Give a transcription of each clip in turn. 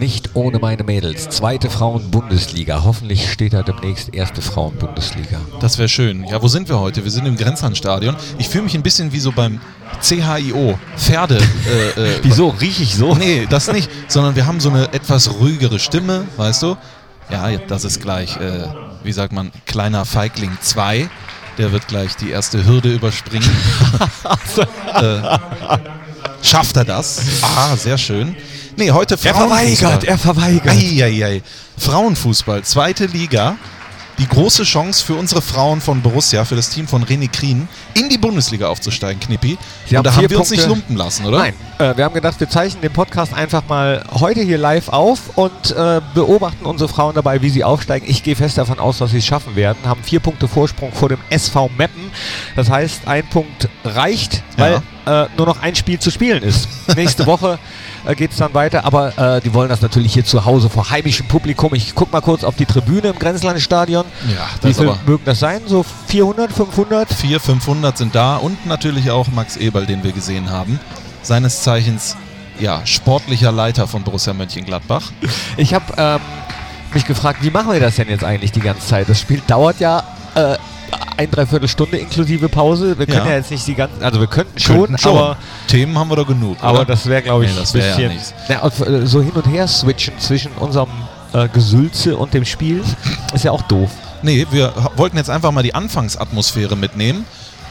nicht ohne meine Mädels. Zweite Frauen-Bundesliga. Hoffentlich steht da demnächst erste Frauen-Bundesliga. Das wäre schön. Ja, wo sind wir heute? Wir sind im Grenzlandstadion. Ich fühle mich ein bisschen wie so beim CHIO. Pferde. Äh, äh, Wieso? Rieche ich so? Nee, das nicht. Sondern wir haben so eine etwas ruhigere Stimme, weißt du? Ja, das ist gleich, äh, wie sagt man, kleiner Feigling 2. Der wird gleich die erste Hürde überspringen. äh, schafft er das? Ah, sehr schön. Nee, heute Er verweigert, er verweigert. Eieiei. Frauenfußball, zweite Liga. Die große Chance für unsere Frauen von Borussia, für das Team von René Krien, in die Bundesliga aufzusteigen, Knippi. Sie Und haben da haben wir uns nicht lumpen lassen, oder? Nein, äh, wir haben gedacht, wir zeichnen den Podcast einfach mal heute hier live auf und äh, beobachten unsere Frauen dabei, wie sie aufsteigen. Ich gehe fest davon aus, dass sie es schaffen werden. Haben vier Punkte Vorsprung vor dem SV Meppen. Das heißt, ein Punkt reicht, weil äh, nur noch ein Spiel zu spielen ist. Nächste Woche äh, geht es dann weiter, aber äh, die wollen das natürlich hier zu Hause vor heimischem Publikum. Ich gucke mal kurz auf die Tribüne im Grenzlandstadion. Ja, Wie das ist viel mögen das sein? So 400, 500? 400, 500 sind da und natürlich auch Max Eberl, den wir gesehen haben. Seines Zeichens, ja, sportlicher Leiter von Borussia Mönchengladbach. Ich habe ähm, mich gefragt, wie machen wir das denn jetzt eigentlich die ganze Zeit? Das Spiel dauert ja äh, ein Dreiviertelstunde inklusive Pause. Wir können ja, Ja. jetzt nicht die ganzen, also wir könnten schon, schon. aber Themen haben wir da genug. aber oder? das wäre glaube ich Nee, das ein wär ja bisschen nichts. Na, äh, so hin und her switchen zwischen unserem äh, Gesülze und dem Spiel ist ja auch doof. Nee, wir wollten jetzt einfach mal die Anfangsatmosphäre mitnehmen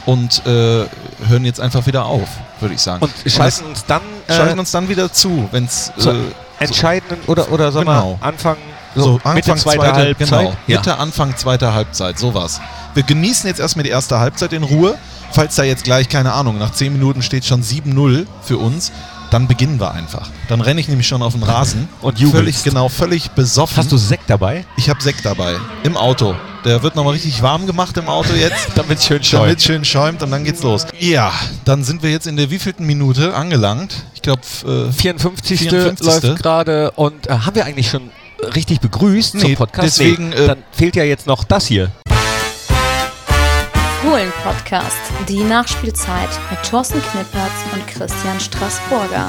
und äh, hören jetzt einfach wieder auf, würde ich sagen. Und schalten uns dann äh, schalten uns dann wieder zu, wenn es äh, entscheidenden oder oder sollen Genau. wir anfangen so, Anfang Mitte zweiter zweite, Halbzeit? Genau, Ja. Mitte, Anfang zweiter Halbzeit, sowas. Wir genießen jetzt erstmal die erste Halbzeit in Ruhe. Falls da jetzt gleich, keine Ahnung, nach 10 Minuten steht schon 7-0 für uns, dann beginnen wir einfach. Dann renne ich nämlich schon auf den Rasen. Und jubelst. Völlig, genau, völlig besoffen. Hast du Sekt dabei? Ich habe Sekt dabei. Im Auto. Der wird nochmal richtig warm gemacht im Auto jetzt. Damit es schön Damit schön schäumt und dann geht's los. Ja, dann sind wir jetzt in der wievielten Minute angelangt? Ich glaube, äh, 54. 54. läuft gerade und äh, haben wir eigentlich schon richtig begrüßt Nee, zum Podcast? deswegen, äh, dann fehlt ja jetzt noch das hier. Fohlen-Podcast. Die Nachspielzeit mit Thorsten Knippertz und Christian Straßburger.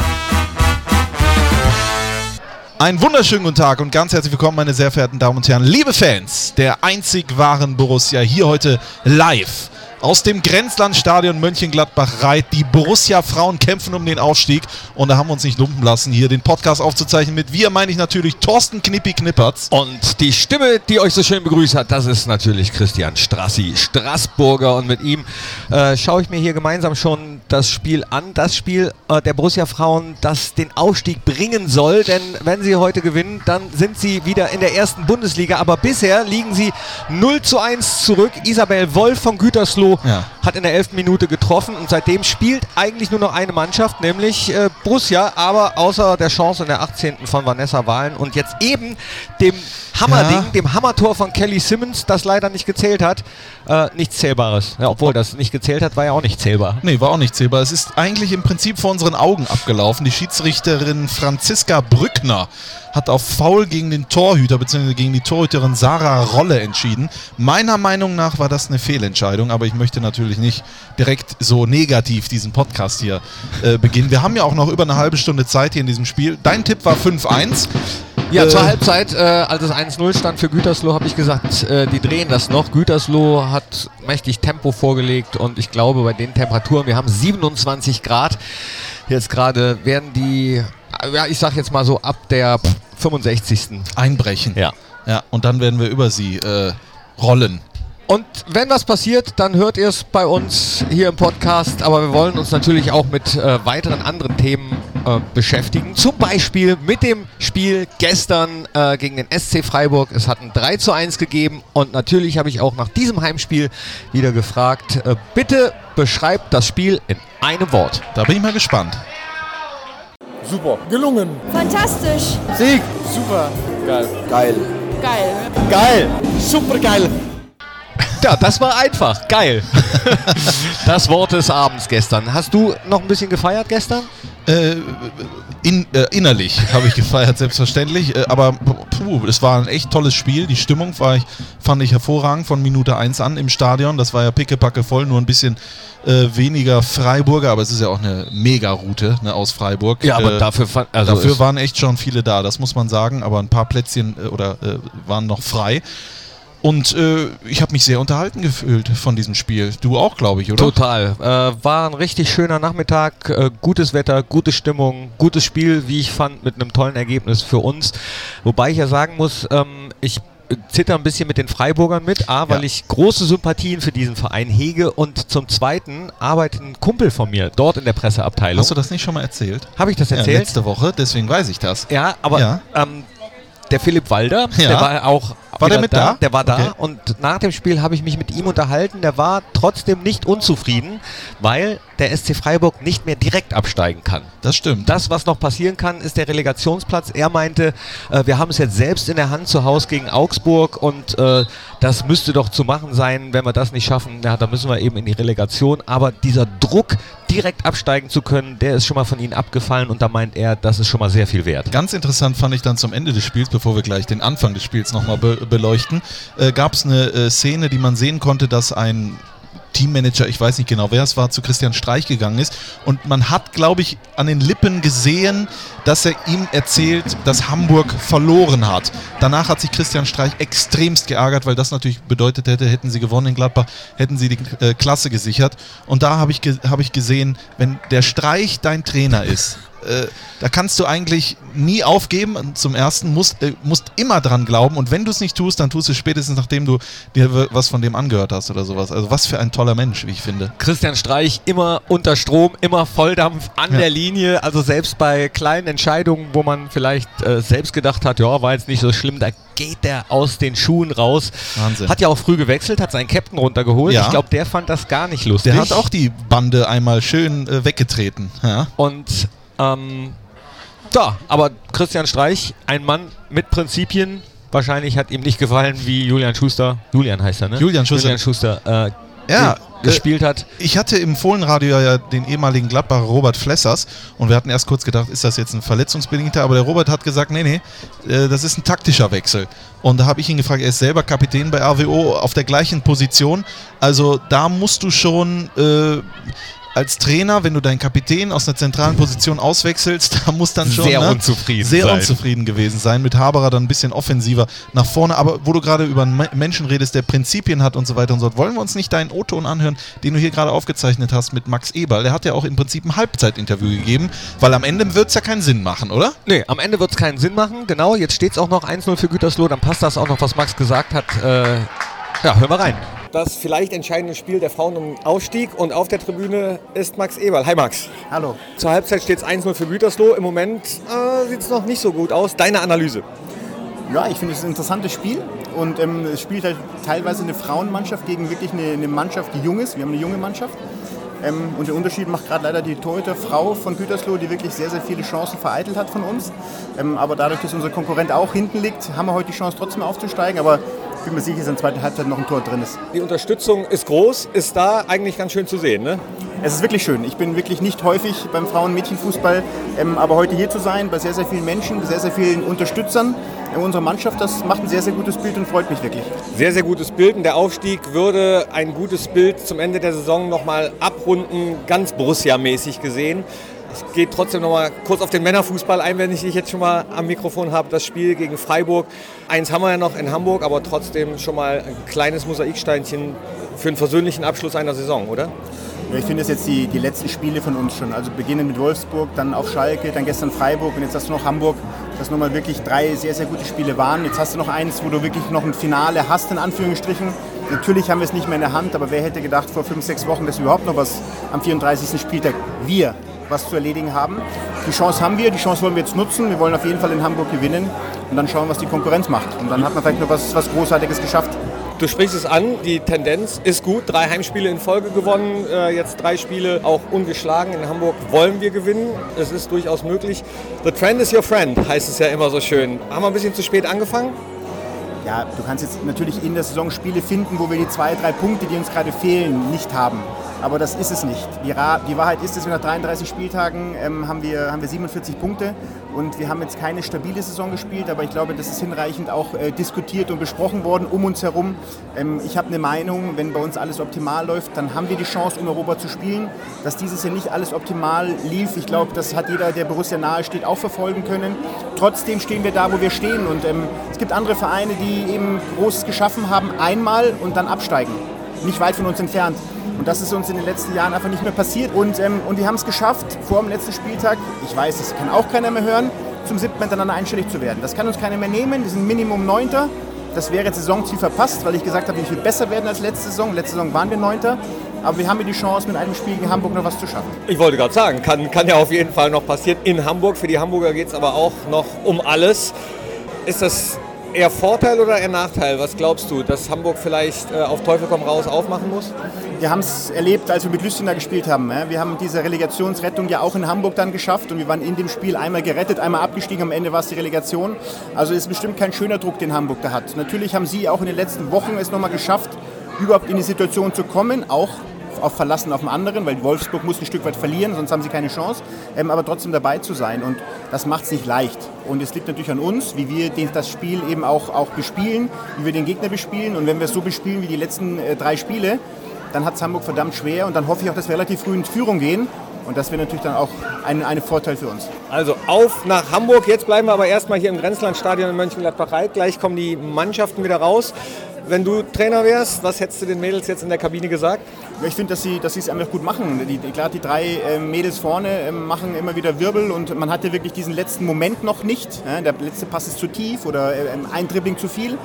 Einen wunderschönen guten Tag und ganz herzlich willkommen, meine sehr verehrten Damen und Herren, liebe Fans der einzig wahren Borussia, hier heute live aus dem Grenzlandstadion Mönchengladbach-Reit. Die Borussia-Frauen kämpfen um den Aufstieg und da haben wir uns nicht lumpen lassen, hier den Podcast aufzuzeichnen. Mit wir meine ich natürlich Thorsten Knippi Knippertz. Und die Stimme, die euch so schön begrüßt hat, das ist natürlich Christian Strassi, Straßburger. Und mit ihm äh, schaue ich mir hier gemeinsam schon das Spiel an. Das Spiel äh, der Borussia Frauen, das den Aufstieg bringen soll. Denn wenn sie heute gewinnen, dann sind sie wieder in der ersten Bundesliga. Aber bisher liegen sie 0 zu 1 zurück. Isabel Wolf von Gütersloh Ja. Hat in der 11. Minute getroffen. Und seitdem spielt eigentlich nur noch eine Mannschaft, nämlich äh, Borussia. Aber außer der Chance in der 18. von Vanessa Wahlen und jetzt eben dem Hammerding, Ja. dem Hammertor von Kelly Simmons, das leider nicht gezählt hat. Äh, nichts Zählbares. Ja, obwohl das nicht gezählt hat, war ja auch nicht zählbar. Nee, war auch nicht zählbar. Es ist eigentlich im Prinzip vor unseren Augen abgelaufen. Die Schiedsrichterin Franziska Brückner hat auf Foul gegen den Torhüter bzw. gegen die Torhüterin Sarah Rolle entschieden. Meiner Meinung nach war das eine Fehlentscheidung, aber ich möchte natürlich nicht direkt so negativ diesen Podcast hier äh, beginnen. Wir haben ja auch noch über eine halbe Stunde Zeit hier in diesem Spiel. Dein Tipp war 5-1. Ja, Äh, zur Halbzeit, äh, als es 1-0 stand für Gütersloh, habe ich gesagt, äh, die drehen das noch. Gütersloh hat mächtig Tempo vorgelegt und ich glaube, bei den Temperaturen, wir haben 27 Grad. Jetzt gerade werden die, äh, ja, ich sag jetzt mal so ab der 65. Einbrechen. Ja. Ja, und dann werden wir über sie äh, rollen. Und wenn was passiert, dann hört ihr es bei uns hier im Podcast. Aber wir wollen uns natürlich auch mit äh, weiteren anderen Themen äh, beschäftigen. Zum Beispiel mit dem Spiel gestern äh, gegen den SC Freiburg. Es hat ein 3 zu 1 gegeben. Und natürlich habe ich auch nach diesem Heimspiel wieder gefragt, äh, bitte beschreibt das Spiel in einem Wort. Da bin ich mal gespannt. Super. Gelungen. Fantastisch. Sieg. Super. Geil. Geil. Geil. Geil. Super geil. Ja, das war einfach. Geil. das Wort des Abends gestern. Hast du noch ein bisschen gefeiert gestern? Äh, in, äh, innerlich habe ich gefeiert, selbstverständlich. Äh, aber puh, es war ein echt tolles Spiel. Die Stimmung war ich, fand ich hervorragend von Minute 1 an im Stadion. Das war ja pickepacke voll, nur ein bisschen äh, weniger Freiburger, aber es ist ja auch eine Mega-Route ne, aus Freiburg. Ja, aber Äh, dafür, also Dafür waren echt schon viele da, das muss man sagen, aber ein paar Plätzchen äh, oder äh, waren noch frei. Und äh, ich habe mich sehr unterhalten gefühlt von diesem Spiel. Du auch, glaube ich, oder? Total. Äh, war ein richtig schöner Nachmittag, äh, gutes Wetter, gute Stimmung, gutes Spiel, wie ich fand, mit einem tollen Ergebnis für uns. Wobei ich ja sagen muss, ähm, ich zitter ein bisschen mit den Freiburgern mit. A, weil Ja. ich große Sympathien für diesen Verein hege und zum Zweiten arbeitet ein Kumpel von mir dort in der Presseabteilung. Hast du das nicht schon mal erzählt? Habe ich das Ja, erzählt? letzte Woche, deswegen weiß ich das. Ja, aber Ja. Ähm, der Philipp Walder, Ja. der war auch War der mit da? Der war da Okay. und nach dem Spiel habe ich mich mit ihm unterhalten. Der war trotzdem nicht unzufrieden, weil der SC Freiburg nicht mehr direkt absteigen kann. Das stimmt. Das, was noch passieren kann, ist der Relegationsplatz. Er meinte, äh, wir haben es jetzt selbst in der Hand zu Hause gegen Augsburg und äh, das müsste doch zu machen sein. Wenn wir das nicht schaffen, ja, dann müssen wir eben in die Relegation. Aber dieser Druck, direkt absteigen zu können, der ist schon mal von ihnen abgefallen und da meint er, das ist schon mal sehr viel wert. Ganz interessant fand ich dann zum Ende des Spiels, bevor wir gleich den Anfang des Spiels nochmal be beleuchten, äh, gab es eine äh, Szene, die man sehen konnte, dass ein Teammanager, ich weiß nicht genau wer es war, zu Christian Streich gegangen ist. Und man hat, glaube ich, an den Lippen gesehen, dass er ihm erzählt, dass Hamburg verloren hat. Danach hat sich Christian Streich extremst geärgert, weil das natürlich bedeutet hätte, hätten sie gewonnen in Gladbach, hätten sie die äh, Klasse gesichert. Und da habe ich, ge hab ich gesehen, wenn der Streich dein Trainer ist, äh, da kannst du eigentlich nie aufgeben. Zum ersten musst, äh, musst immer dran glauben und wenn du es nicht tust, dann tust du es spätestens, nachdem du dir was von dem angehört hast oder sowas. Also was für ein toller Mensch, wie ich finde. Christian Streich immer unter Strom, immer Volldampf an Ja. der Linie. Also selbst bei kleinen Entscheidungen, wo man vielleicht äh, selbst gedacht hat, ja, war jetzt nicht so schlimm, da geht der aus den Schuhen raus. Wahnsinn. Hat ja auch früh gewechselt, hat seinen Captain runtergeholt. Ja. Ich glaube, der fand das gar nicht lustig. Der hat auch die Bande einmal schön äh, weggetreten. Ja? Und ähm, ja, aber Christian Streich, ein Mann mit Prinzipien. Wahrscheinlich hat ihm nicht gefallen, wie Julian Schuster, Julian heißt er, ne? Julian Schuster. Julian Schuster äh, Ja, ge- gespielt hat. Ich hatte im Fohlenradio ja den ehemaligen Gladbacher Robert Flessers und wir hatten erst kurz gedacht, ist das jetzt ein verletzungsbedingter, aber der Robert hat gesagt, nee, nee, äh, das ist ein taktischer Wechsel. Und da habe ich ihn gefragt, er ist selber Kapitän bei RWO auf der gleichen Position. Also da musst du schon äh, als Trainer, wenn du deinen Kapitän aus einer zentralen Position auswechselst, da muss dann schon Sehr ne, unzufrieden sehr sein. unzufrieden gewesen sein. Mit Haberer dann ein bisschen offensiver nach vorne. Aber wo du gerade über einen Me- Menschen redest, der Prinzipien hat und so weiter und so fort, wollen wir uns nicht deinen O-Ton anhören, den du hier gerade aufgezeichnet hast mit Max Eberl. Der hat ja auch im Prinzip ein Halbzeitinterview gegeben, weil am Ende wird es ja keinen Sinn machen, oder? Nee, am Ende wird es keinen Sinn machen. Genau, jetzt steht es auch noch 1-0 für Gütersloh. Dann passt das auch noch, was Max gesagt hat. Äh, ja, hören wir rein. Das vielleicht entscheidende Spiel der Frauen um Aufstieg und auf der Tribüne ist Max Eberl. Hi Max. Hallo. Zur Halbzeit steht es 1-0 für Gütersloh. Im Moment äh, sieht es noch nicht so gut aus. Deine Analyse? Ja, ich finde es ein interessantes Spiel und ähm, es spielt halt teilweise eine Frauenmannschaft gegen wirklich eine, eine Mannschaft, die jung ist. Wir haben eine junge Mannschaft. Ähm, und den Unterschied macht gerade leider die Torhüterfrau von Gütersloh, die wirklich sehr, sehr viele Chancen vereitelt hat von uns. Ähm, aber dadurch, dass unser Konkurrent auch hinten liegt, haben wir heute die Chance trotzdem aufzusteigen. Aber ich bin mir sicher, dass in der zweiten Halbzeit noch ein Tor drin ist. Die Unterstützung ist groß, ist da eigentlich ganz schön zu sehen. Ne? Es ist wirklich schön. Ich bin wirklich nicht häufig beim Frauen-Mädchen-Fußball, ähm, aber heute hier zu sein, bei sehr, sehr vielen Menschen, sehr, sehr vielen Unterstützern äh, unserer Mannschaft, das macht ein sehr, sehr gutes Bild und freut mich wirklich. Sehr, sehr gutes Bild. Und der Aufstieg würde ein gutes Bild zum Ende der Saison nochmal abrunden, ganz Borussia-mäßig gesehen. Ich gehe trotzdem nochmal kurz auf den Männerfußball ein, wenn ich dich jetzt schon mal am Mikrofon habe. Das Spiel gegen Freiburg. Eins haben wir ja noch in Hamburg, aber trotzdem schon mal ein kleines Mosaiksteinchen für einen versöhnlichen Abschluss einer Saison, oder? Ich finde es jetzt die, die letzten Spiele von uns schon. Also beginnen mit Wolfsburg, dann auf Schalke, dann gestern Freiburg und jetzt hast du noch Hamburg, das nochmal wirklich drei sehr, sehr gute Spiele waren. Jetzt hast du noch eins, wo du wirklich noch ein Finale hast, in Anführungsstrichen. Natürlich haben wir es nicht mehr in der Hand, aber wer hätte gedacht vor fünf, sechs Wochen, dass überhaupt noch was am 34. Spieltag, wir, was zu erledigen haben. Die Chance haben wir, die Chance wollen wir jetzt nutzen. Wir wollen auf jeden Fall in Hamburg gewinnen und dann schauen, was die Konkurrenz macht. Und dann hat man vielleicht noch was, was Großartiges geschafft. Du sprichst es an, die Tendenz ist gut. Drei Heimspiele in Folge gewonnen, äh, jetzt drei Spiele auch ungeschlagen. In Hamburg wollen wir gewinnen. Es ist durchaus möglich. The trend is your friend, heißt es ja immer so schön. Haben wir ein bisschen zu spät angefangen? Ja, du kannst jetzt natürlich in der Saison Spiele finden, wo wir die zwei, drei Punkte, die uns gerade fehlen, nicht haben. Aber das ist es nicht. Die, die Wahrheit ist, dass wir nach 33 Spieltagen ähm, haben, wir, haben wir 47 Punkte und wir haben jetzt keine stabile Saison gespielt, aber ich glaube, das ist hinreichend auch äh, diskutiert und besprochen worden um uns herum. Ähm, ich habe eine Meinung, wenn bei uns alles optimal läuft, dann haben wir die Chance, um Europa zu spielen. Dass dieses Jahr nicht alles optimal lief, ich glaube, das hat jeder, der Borussia nahe steht, auch verfolgen können. Trotzdem stehen wir da, wo wir stehen und ähm, es gibt andere Vereine, die eben Großes geschaffen haben, einmal und dann absteigen. Nicht weit von uns entfernt. Und das ist uns in den letzten Jahren einfach nicht mehr passiert. Und, ähm, und wir haben es geschafft, vor dem letzten Spieltag, ich weiß, das kann auch keiner mehr hören, zum siebten miteinander einstellig zu werden. Das kann uns keiner mehr nehmen. Wir sind Minimum Neunter. Das wäre jetzt Saisonziel verpasst, weil ich gesagt habe, wie viel besser werden als letzte Saison. Letzte Saison waren wir Neunter. Aber wir haben hier die Chance, mit einem Spiel gegen Hamburg noch was zu schaffen. Ich wollte gerade sagen, kann, kann ja auf jeden Fall noch passieren in Hamburg. Für die Hamburger geht es aber auch noch um alles. Ist das eher Vorteil oder eher Nachteil? Was glaubst du, dass Hamburg vielleicht äh, auf Teufel komm raus aufmachen muss? Wir haben es erlebt, als wir mit Lüsten da gespielt haben. Wir haben diese Relegationsrettung ja auch in Hamburg dann geschafft und wir waren in dem Spiel einmal gerettet, einmal abgestiegen. Am Ende war es die Relegation. Also ist bestimmt kein schöner Druck, den Hamburg da hat. Natürlich haben sie auch in den letzten Wochen es nochmal geschafft, überhaupt in die Situation zu kommen, auch auf Verlassen auf den anderen, weil Wolfsburg muss ein Stück weit verlieren, sonst haben sie keine Chance, ähm, aber trotzdem dabei zu sein. Und das macht es nicht leicht. Und es liegt natürlich an uns, wie wir das Spiel eben auch, auch bespielen, wie wir den Gegner bespielen. Und wenn wir es so bespielen wie die letzten äh, drei Spiele, dann hat es Hamburg verdammt schwer. Und dann hoffe ich auch, dass wir relativ früh in Führung gehen. Und das wäre natürlich dann auch ein, ein Vorteil für uns. Also auf nach Hamburg. Jetzt bleiben wir aber erstmal hier im Grenzlandstadion in Mönchengladbach. Gleich kommen die Mannschaften wieder raus. Wenn du Trainer wärst, was hättest du den Mädels jetzt in der Kabine gesagt? Ich finde, dass sie dass es einfach gut machen. Die, klar, die drei äh, Mädels vorne äh, machen immer wieder Wirbel und man hatte wirklich diesen letzten Moment noch nicht. Der letzte Pass ist zu tief oder äh, ein Dribbling zu viel.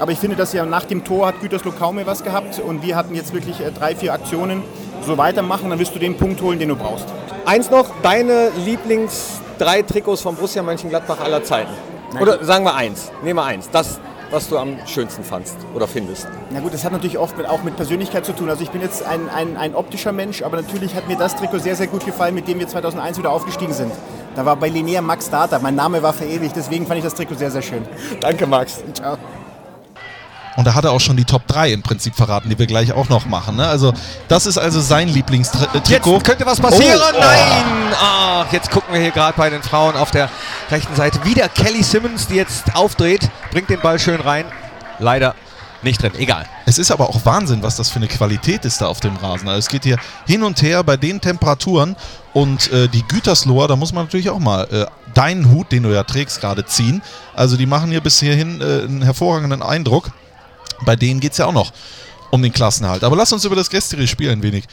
Aber ich finde, dass ja nach dem Tor hat Gütersloh kaum mehr was gehabt und wir hatten jetzt wirklich äh, drei, vier Aktionen. So weitermachen, dann wirst du den Punkt holen, den du brauchst. Eins noch, deine Lieblings drei Trikots von Borussia Mönchengladbach aller Zeiten. Oder sagen wir eins, nehmen wir eins. Das was du am schönsten fandst oder findest? Na gut, das hat natürlich oft mit, auch mit Persönlichkeit zu tun. Also ich bin jetzt ein, ein, ein optischer Mensch, aber natürlich hat mir das Trikot sehr, sehr gut gefallen, mit dem wir 2001 wieder aufgestiegen sind. Da war bei Linear Max Data. Mein Name war verewigt, deswegen fand ich das Trikot sehr, sehr schön. Danke, Max. Ciao. Und da hat er auch schon die Top 3 im Prinzip verraten, die wir gleich auch noch machen. Ne? Also, das ist also sein Lieblingstrikot. Jetzt könnte was passieren. Oh, Nein! Ach, jetzt gucken wir hier gerade bei den Frauen auf der rechten Seite. Wieder Kelly Simmons, die jetzt aufdreht, bringt den Ball schön rein. Leider nicht drin, egal. Es ist aber auch Wahnsinn, was das für eine Qualität ist da auf dem Rasen. Also es geht hier hin und her bei den Temperaturen und äh, die Gütersloher, da muss man natürlich auch mal äh, deinen Hut, den du ja trägst, gerade ziehen. Also die machen hier bis hierhin äh, einen hervorragenden Eindruck. Bei denen geht es ja auch noch um den Klassenhalt. Aber lass uns über das gestrige Spiel ein wenig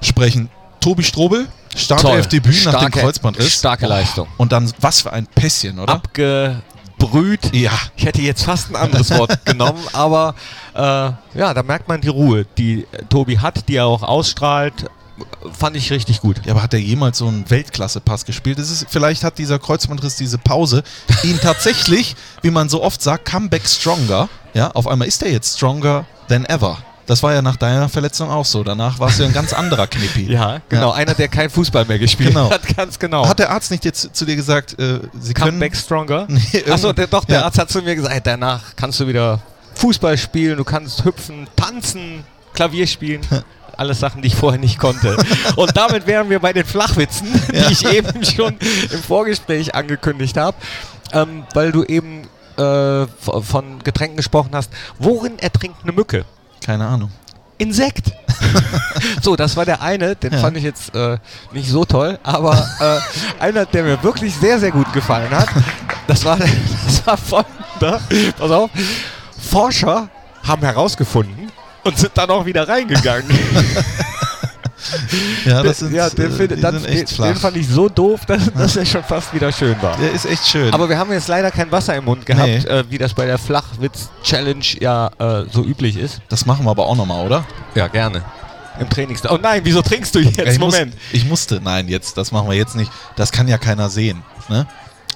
sprechen. Tobi Strobel, Startelf-Debüt nach dem Kreuzbandriss. Starke Leistung. Und dann, was für ein Pässchen, oder? Abgebrüht. Ja. Ich hätte jetzt fast ein anderes Wort genommen, aber äh, ja, da merkt man die Ruhe, die Tobi hat, die er auch ausstrahlt. Fand ich richtig gut. Ja, aber hat er jemals so einen Weltklasse-Pass gespielt? Das ist, vielleicht hat dieser Kreuzbandriss, diese Pause, ihn tatsächlich, wie man so oft sagt, Comeback Stronger. Ja, auf einmal ist er jetzt stronger than ever. Das war ja nach deiner Verletzung auch so. Danach warst du ja ein ganz anderer Knippi. Ja, genau. Ja. Einer, der kein Fußball mehr gespielt genau. hat, ganz genau. Hat der Arzt nicht jetzt zu dir gesagt, äh, sie Come können... back stronger? Nee, Achso, der, doch, der ja. Arzt hat zu mir gesagt, danach kannst du wieder Fußball spielen, du kannst hüpfen, tanzen, Klavier spielen. Alles Sachen, die ich vorher nicht konnte. Und damit wären wir bei den Flachwitzen, ja. die ich eben schon im Vorgespräch angekündigt habe, ähm, weil du eben äh, von Getränken gesprochen hast. Worin ertrinkt eine Mücke? Keine Ahnung. Insekt. so, das war der eine, den ja. fand ich jetzt äh, nicht so toll, aber äh, einer, der mir wirklich sehr, sehr gut gefallen hat, das war, das war folgender. Pass auf. Forscher haben herausgefunden und sind dann auch wieder reingegangen. ja, das sind, ja, den, find, die sind echt den, flach. den fand ich so doof, dass, dass er schon fast wieder schön war. Der ist echt schön. Aber wir haben jetzt leider kein Wasser im Mund gehabt, Nee. äh, wie das bei der Flachwitz-Challenge ja äh, so üblich ist. das machen wir aber auch nochmal, oder? Ja, gerne. Im Trainings. Oh nein, wieso trinkst du jetzt? ich, Moment. Muss, ich musste, nein, jetzt, das machen wir jetzt nicht. Das kann ja keiner sehen. Ne?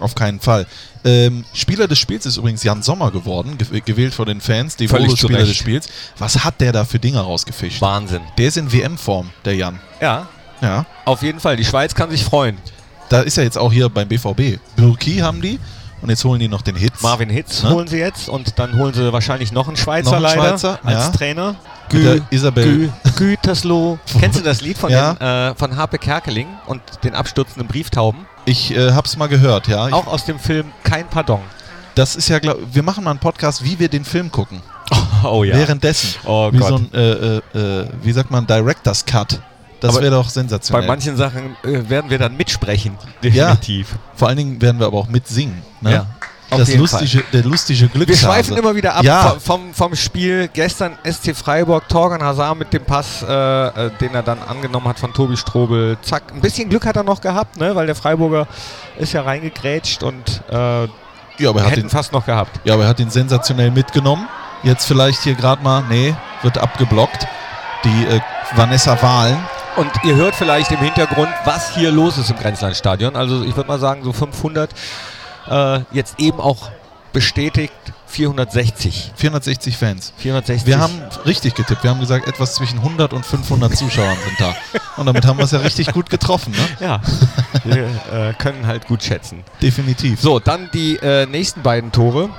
Auf keinen Fall. Ähm, Spieler des Spiels ist übrigens Jan Sommer geworden, ge gewählt von den Fans, die Völlig Spieler Recht. des Spiels. Was hat der da für Dinge rausgefischt? Wahnsinn. Der ist in WM-Form, der Jan. Ja, Ja. auf jeden Fall. Die Schweiz kann sich freuen. Da ist er jetzt auch hier beim BVB. Burki haben die und jetzt holen die noch den Hitz. Marvin Hitz Ne? holen sie jetzt und dann holen sie wahrscheinlich noch einen Schweizer Noch einen leider Schweizer, als ja. Trainer. der Isabel. Gü, Gütersloh. Kennst du das Lied von, Ja. den, äh, von Harpe Kerkeling und den abstürzenden Brieftauben? Ich äh, hab's mal gehört, ja. Auch aus dem Film Kein Pardon. das ist ja, glaub, wir machen mal einen Podcast, wie wir den Film gucken. Oh Währenddessen. Oh wie Gott. so ein, äh, äh, äh, wie sagt man, Director's Cut. Das wäre doch Bei sensationell. manchen Sachen äh, werden wir dann mitsprechen. Definitiv. Vor allen Dingen werden wir aber auch mitsingen. Ne? Ja, auf Das lustige, der lustige Wir Glückshase. schweifen immer wieder ab Ja. vom- vom, Spiel. Gestern SC Freiburg, Torgan Hazard mit dem Pass, äh, äh, den er dann angenommen hat von Tobi Strobel. Zack, ein bisschen Glück hat er noch gehabt, ne? weil der Freiburger ist ja reingegrätscht und äh, Ja, aber er hat den, fast noch gehabt. ja, aber er hat ihn sensationell mitgenommen. Jetzt vielleicht hier gerade mal, nee, wird abgeblockt. Die äh, Vanessa Wahlen. Und ihr hört vielleicht im Hintergrund, was hier los ist im Grenzlandstadion. Also ich würde mal sagen, so 500, äh, jetzt eben auch bestätigt 460. 460 Fans. 460. Wir haben richtig getippt. Wir haben gesagt, etwas zwischen 100 und 500 Zuschauern sind da. Und damit haben wir es ja richtig gut getroffen, ne? Ja, wir äh, können halt gut schätzen. Definitiv. So, dann die äh, nächsten beiden Tore.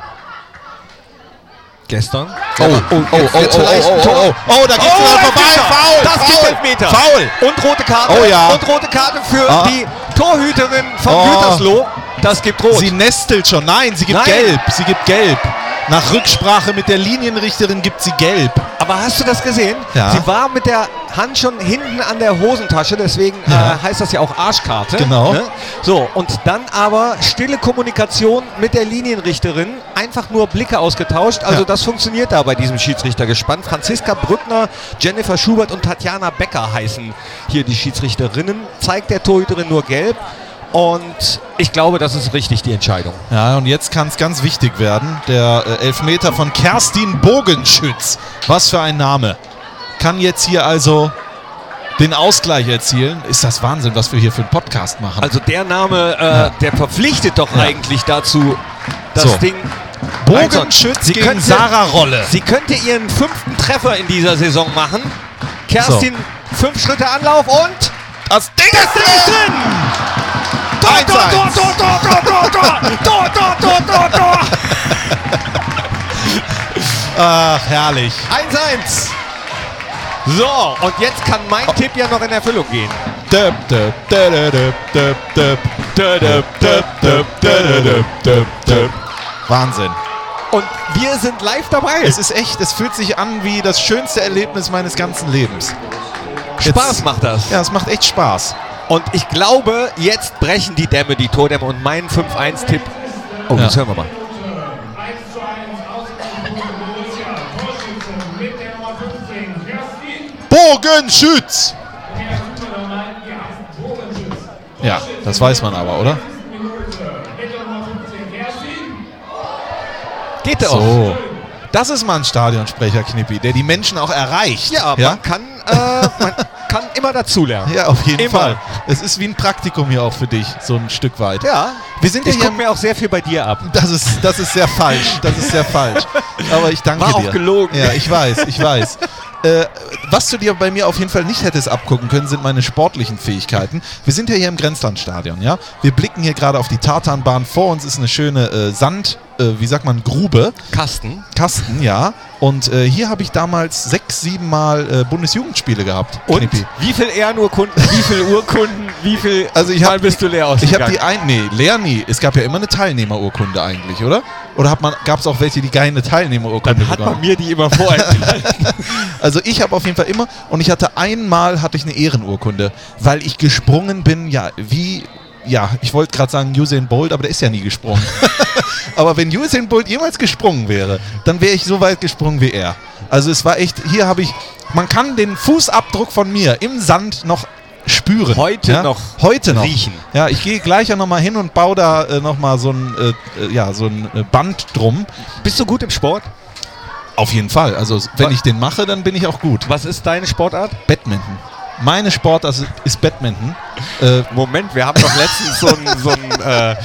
Gestern. Oh, oh, oh, oh, oh, oh, oh, oh, oh, da geht's Oh, wieder vorbei. Foul, Das Foul, gibt Elfmeter. Foul. Und rote Karte. Oh ja. Und rote Karte für Ah. die Torhüterin von Oh. Gütersloh. Das gibt rot. Sie nestelt schon. Nein, sie gibt Nein. gelb. Sie gibt gelb. Nach Rücksprache mit der Linienrichterin gibt sie gelb. Aber hast du das gesehen? Ja. Sie war mit der Hand schon hinten an der Hosentasche, deswegen Ja. äh, heißt das ja auch Arschkarte. Genau. Ne? So, und dann aber stille Kommunikation mit der Linienrichterin, einfach nur Blicke ausgetauscht. Also Ja. das funktioniert da bei diesem Schiedsrichtergespann. Franziska Brückner, Jennifer Schubert und Tatjana Becker heißen hier die Schiedsrichterinnen. Zeigt der Torhüterin nur gelb. Und ich glaube, das ist richtig die Entscheidung. Ja, und jetzt kann es ganz wichtig werden. Der äh, Elfmeter von Kerstin Bogenschütz. Was für ein Name. Kann jetzt hier also den Ausgleich erzielen. Ist das Wahnsinn, was wir hier für einen Podcast machen. Also der Name, äh, der verpflichtet doch Ja. eigentlich dazu, das So. Ding Bogenschütz Sie gegen könnte- Sarah Rolle. Sie könnte ihren fünften Treffer in dieser Saison machen. Kerstin, fünf Schritte Anlauf und Das Ding das Ding ist drin! Tor, Tor, Tor. Tor, Tor, Tor, Tor, Tor, Tor, Tor, Tor, Tor. Ach, herrlich. 1-1. So, und jetzt kann mein Tipp ja noch in Erfüllung gehen. Wahnsinn. Und wir sind live dabei. Es ist echt, es fühlt sich an wie das schönste Erlebnis meines ganzen Lebens. Spaß macht das. Ja, es macht echt Spaß. Und ich glaube, jetzt brechen die Dämme, die Tordämme. Und mein 5-1-Tipp. Oh, Ja. das hören wir mal. Bogenschütz! Ja, das weiß man aber, oder? Geht der auch? So. Das ist mal ein Stadionsprecher, Knippi, der die Menschen auch erreicht. Ja, ja? man kann, äh, man kann immer dazulernen. Ja, auf jeden Immer. Fall. Es ist wie ein Praktikum hier auch für dich, so ein Stück weit. Ja. Wir sind ja Ich hier. gucke mir auch sehr viel bei dir ab. Das ist, das ist sehr falsch. Das ist sehr falsch. Aber ich danke War auch dir. gelogen. Ja, ich weiß, ich weiß. Äh, was du dir bei mir auf jeden Fall nicht hättest abgucken können, sind meine sportlichen Fähigkeiten. Wir sind ja hier im Grenzlandstadion, ja. Wir blicken hier gerade auf die Tartanbahn. Vor uns ist eine schöne äh, Sand, äh, wie sagt man, Grube. Kasten. Kasten, ja. Und äh, hier habe ich damals sechs, sieben Mal äh, Bundesjugendspiele gehabt. Und Knippi. wie viel Ehrenurkunden, wie viel Urkunden, wie viel Also ich Mal hab- bist du leer Ich habe ausgegangen? die ein, nee, leer nie. Es gab ja immer eine Teilnehmerurkunde eigentlich, oder? Oder hat man, gab es auch welche, die keine Teilnehmerurkunde Dann hat man bekommen? mir die immer vorenthalten. Also ich habe auf jeden Fall immer und ich hatte einmal hatte ich eine Ehrenurkunde, weil ich gesprungen bin, ja, wie ja, ich wollte gerade sagen Usain Bolt, aber der ist ja nie gesprungen. aber wenn Usain Bolt jemals gesprungen wäre, dann wäre ich so weit gesprungen wie er. Also es war echt, hier habe ich, man kann den Fußabdruck von mir im Sand noch spüren. Heute ja? noch Heute noch. riechen. Ja, ich gehe gleich auch nochmal hin und baue da äh, nochmal so ein, äh, äh, ja, so ein äh, Band drum. Bist du gut im Sport? Auf jeden Fall. Also wenn ich den mache, dann bin ich auch gut. Was ist deine Sportart? Badminton. Meine Sportart ist- ist Badminton. Äh, Moment, wir haben doch letztens so ein, so ein, äh,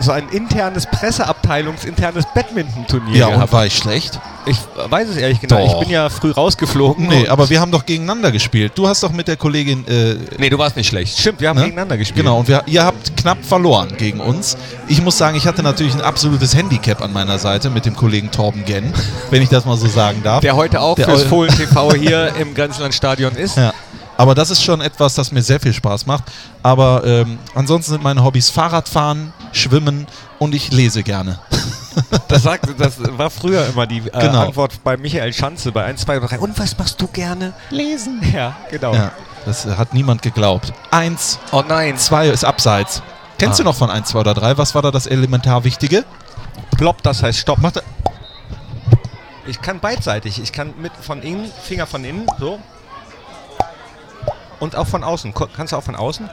so ein internes Presseabteilungsinternes Badminton-Turnier Ja, gehabt. war ich schlecht? Ich weiß es ehrlich genau. Doch. Ich bin ja früh rausgeflogen. Nee, aber wir haben doch gegeneinander gespielt. Du hast doch mit der Kollegin. Äh, Nee, du warst nicht schlecht. Stimmt, wir haben ne? gegeneinander gespielt. Genau, und wir, ihr habt knapp verloren gegen uns. Ich muss sagen, ich hatte natürlich ein absolutes Handicap an meiner Seite mit dem Kollegen Torben Genn, wenn ich das mal so sagen darf. Der heute auch Der fürs Fohlen TV hier im Grenzlandstadion ist. Ja. Aber das ist schon etwas, das mir sehr viel Spaß macht. Aber ähm, ansonsten sind meine Hobbys Fahrradfahren, Schwimmen und ich lese gerne. Das, sagt, das war früher immer die äh, Genau. Antwort bei Michael Schanze bei 1, 2 oder 3. Und was machst du gerne? Lesen. Ja, genau. Ja, das hat niemand geglaubt. Eins, Oh nein. zwei ist abseits. Kennst Ah. du noch von 1, 2 oder 3? Was war da das elementar Wichtige? Plopp, das heißt Stopp. Macht er- Ich kann beidseitig. Ich kann mit von innen, Finger von innen, so. Und auch von außen. Kannst du auch von außen?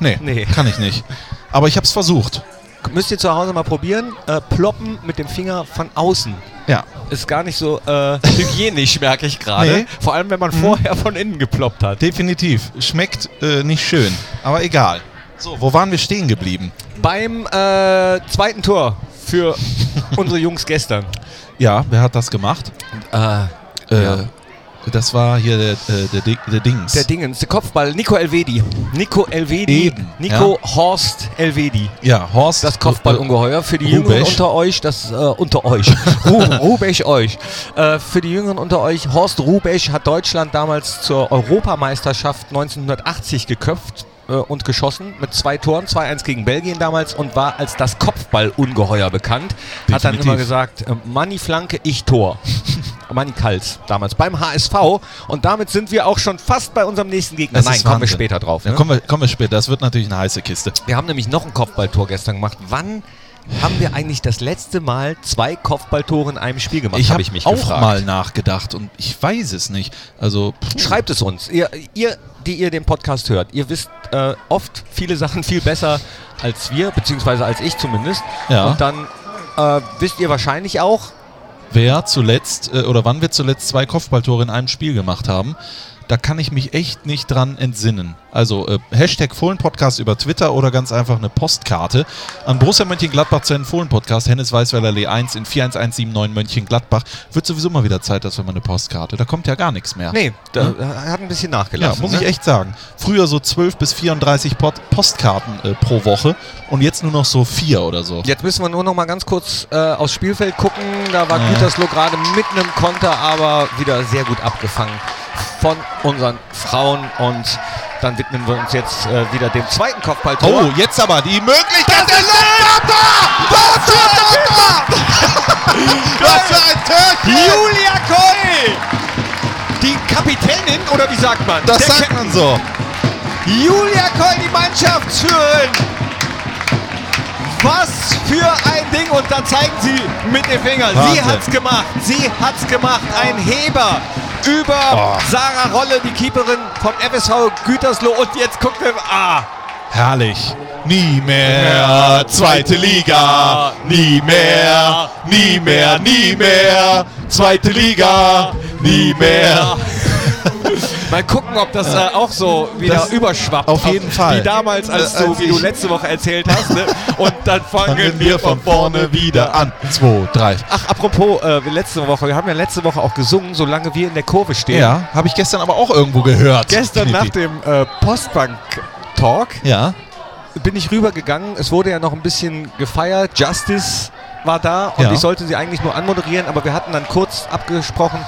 Nee, Nee. kann ich nicht. Aber ich habe es versucht. Müsst ihr zu Hause mal probieren. Äh, ploppen mit dem Finger von außen. Ja. Ist gar nicht so äh, hygienisch, merke ich gerade. Nee. Vor allem, wenn man vorher von innen geploppt hat. Definitiv. Schmeckt äh, nicht schön. Aber egal. So, wo waren wir stehen geblieben? Beim äh, zweiten Tor für unsere Jungs gestern. Ja, wer hat das gemacht? Äh, Äh, Ja. Das war hier der, äh, der, der Dings. der Dingens, der Kopfball, Nico Elvedi. Nico Elvedi. Eben, Nico Horst Elvedi. ja, Horst. Das Kopfballungeheuer für die Rubesch. Jüngeren unter euch, das äh, unter euch. Ru Rubesch euch. Äh, für die Jüngeren unter euch, Horst Rubesch hat Deutschland damals zur Europameisterschaft 1980 geköpft äh, und geschossen mit zwei Toren, 2-1 gegen Belgien damals und war als das Kopfballungeheuer bekannt. Hat dann Definitiv. immer gesagt, äh, Manni Flanke, ich Tor. Manni Kals damals beim HSV und damit sind wir auch schon fast bei unserem nächsten Gegner. Das Nein, kommen wir Wahnsinn. später drauf. Ja, ne? kommen, wir, kommen wir später. Das wird natürlich eine heiße Kiste. Wir haben nämlich noch ein Kopfballtor gestern gemacht. Wann haben wir eigentlich das letzte Mal zwei Kopfballtore in einem Spiel gemacht, Ich habe ich mich auch gefragt. mal nachgedacht und ich weiß es nicht. Also, pff, Schreibt es uns. Ihr, ihr, die ihr den Podcast hört, ihr wisst äh, oft viele Sachen viel besser als wir, beziehungsweise als ich zumindest. Ja. Und dann äh, wisst ihr wahrscheinlich auch, wer zuletzt äh, oder wann wir zuletzt zwei Kopfballtore in einem Spiel gemacht haben, da kann ich mich echt nicht dran entsinnen. Also äh, Hashtag Fohlen-Podcast über Twitter oder ganz einfach eine Postkarte an Borussia Mönchengladbach zu einem Fohlen-Podcast, Hennes Weißweiler Allee 1 in 41179 Mönchengladbach. Wird sowieso mal wieder Zeit, dass wir mal eine Postkarte. Da kommt ja gar nichts mehr. nee, da hat ein bisschen Ja, nachgelassen. muss ne? ich echt sagen. Früher so 12 bis 34 Pot Postkarten äh, pro Woche und jetzt nur noch so vier oder so. Jetzt müssen wir nur noch mal ganz kurz äh, aufs Spielfeld gucken. Da war Ja. Gütersloh gerade mit einem Konter, aber wieder sehr gut abgefangen von unseren Frauen. Und dann widmen wir uns jetzt äh, wieder dem zweiten Kopfballtor. Oh, jetzt aber die Möglichkeit der Was für ein Törchen! Julia Koll! Die Kapitänin, oder wie sagt man? Das Der sagt Captain. man so. Julia Koll, die Mannschaftsführerin. Was für ein Ding. Und da zeigen sie mit dem Finger. Sie Wahnsinn. hat's gemacht. Sie hat's gemacht. Ein Heber über Oh. Sarah Rolle, die Keeperin vom FSV Gütersloh. Und jetzt guckt er. Ah, Herrlich. Nie mehr zweite Liga. Nie mehr, nie mehr, nie mehr. Zweite Liga. Nie mehr. Mal gucken, ob das äh, auch so wieder Das- überschwappt. auf jeden Fall. Wie damals, als Äh, du, als wie du letzte Woche erzählt hast. Ne? Und dann fangen Fangen wir von vorne wieder an. Zwei, drei. Ach, apropos, äh, letzte Woche, wir haben ja letzte Woche auch gesungen, solange wir in der Kurve stehen. Ja, habe ich gestern aber auch irgendwo gehört. Gestern nach dem äh, Postbank-Talk Ja. bin ich rübergegangen. Es wurde ja noch ein bisschen gefeiert. Justice war da und Ja. ich sollte sie eigentlich nur anmoderieren, aber wir hatten dann kurz abgesprochen,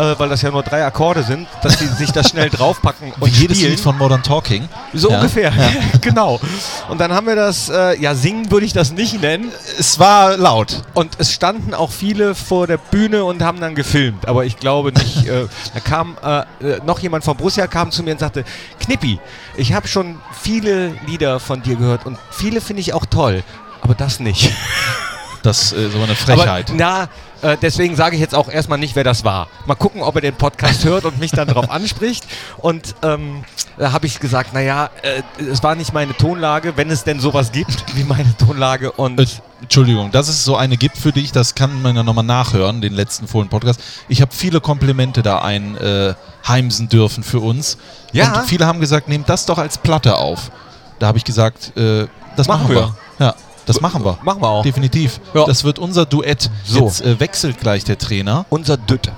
äh, weil das ja nur drei Akkorde sind, dass sie sich das schnell draufpacken und Wie jedes spielen. Lied von Modern Talking. So Ja. ungefähr, genau. Und dann haben wir das, äh, ja, singen würde ich das nicht nennen. Es war laut. Und es standen auch viele vor der Bühne und haben dann gefilmt. Aber ich glaube nicht. äh, da kam äh, äh, noch jemand von Borussia kam zu mir und sagte: Knippi, ich habe schon viele Lieder von dir gehört und viele finde ich auch toll. Aber das nicht. Das ist so eine Frechheit. Aber, na, äh, deswegen sage ich jetzt auch erstmal nicht, wer das war. Mal gucken, ob er den Podcast hört und mich dann darauf anspricht. Und ähm, da habe ich gesagt, naja, äh, es war nicht meine Tonlage, wenn es denn sowas gibt wie meine Tonlage. Und Äh, Entschuldigung, dass es so eine gibt für dich, das kann man ja nochmal nachhören, den letzten Fohlen-Podcast. Ich habe viele Komplimente da einheimsen äh, heimsen dürfen für uns. Ja. Und viele haben gesagt, nehmt das doch als Platte auf. Da habe ich gesagt, äh, Das machen, Machen wir. Ja, das machen wir. Machen wir auch. Definitiv. Ja. Das wird unser Duett. So. Jetzt äh, wechselt gleich der Trainer. Unser Dütt.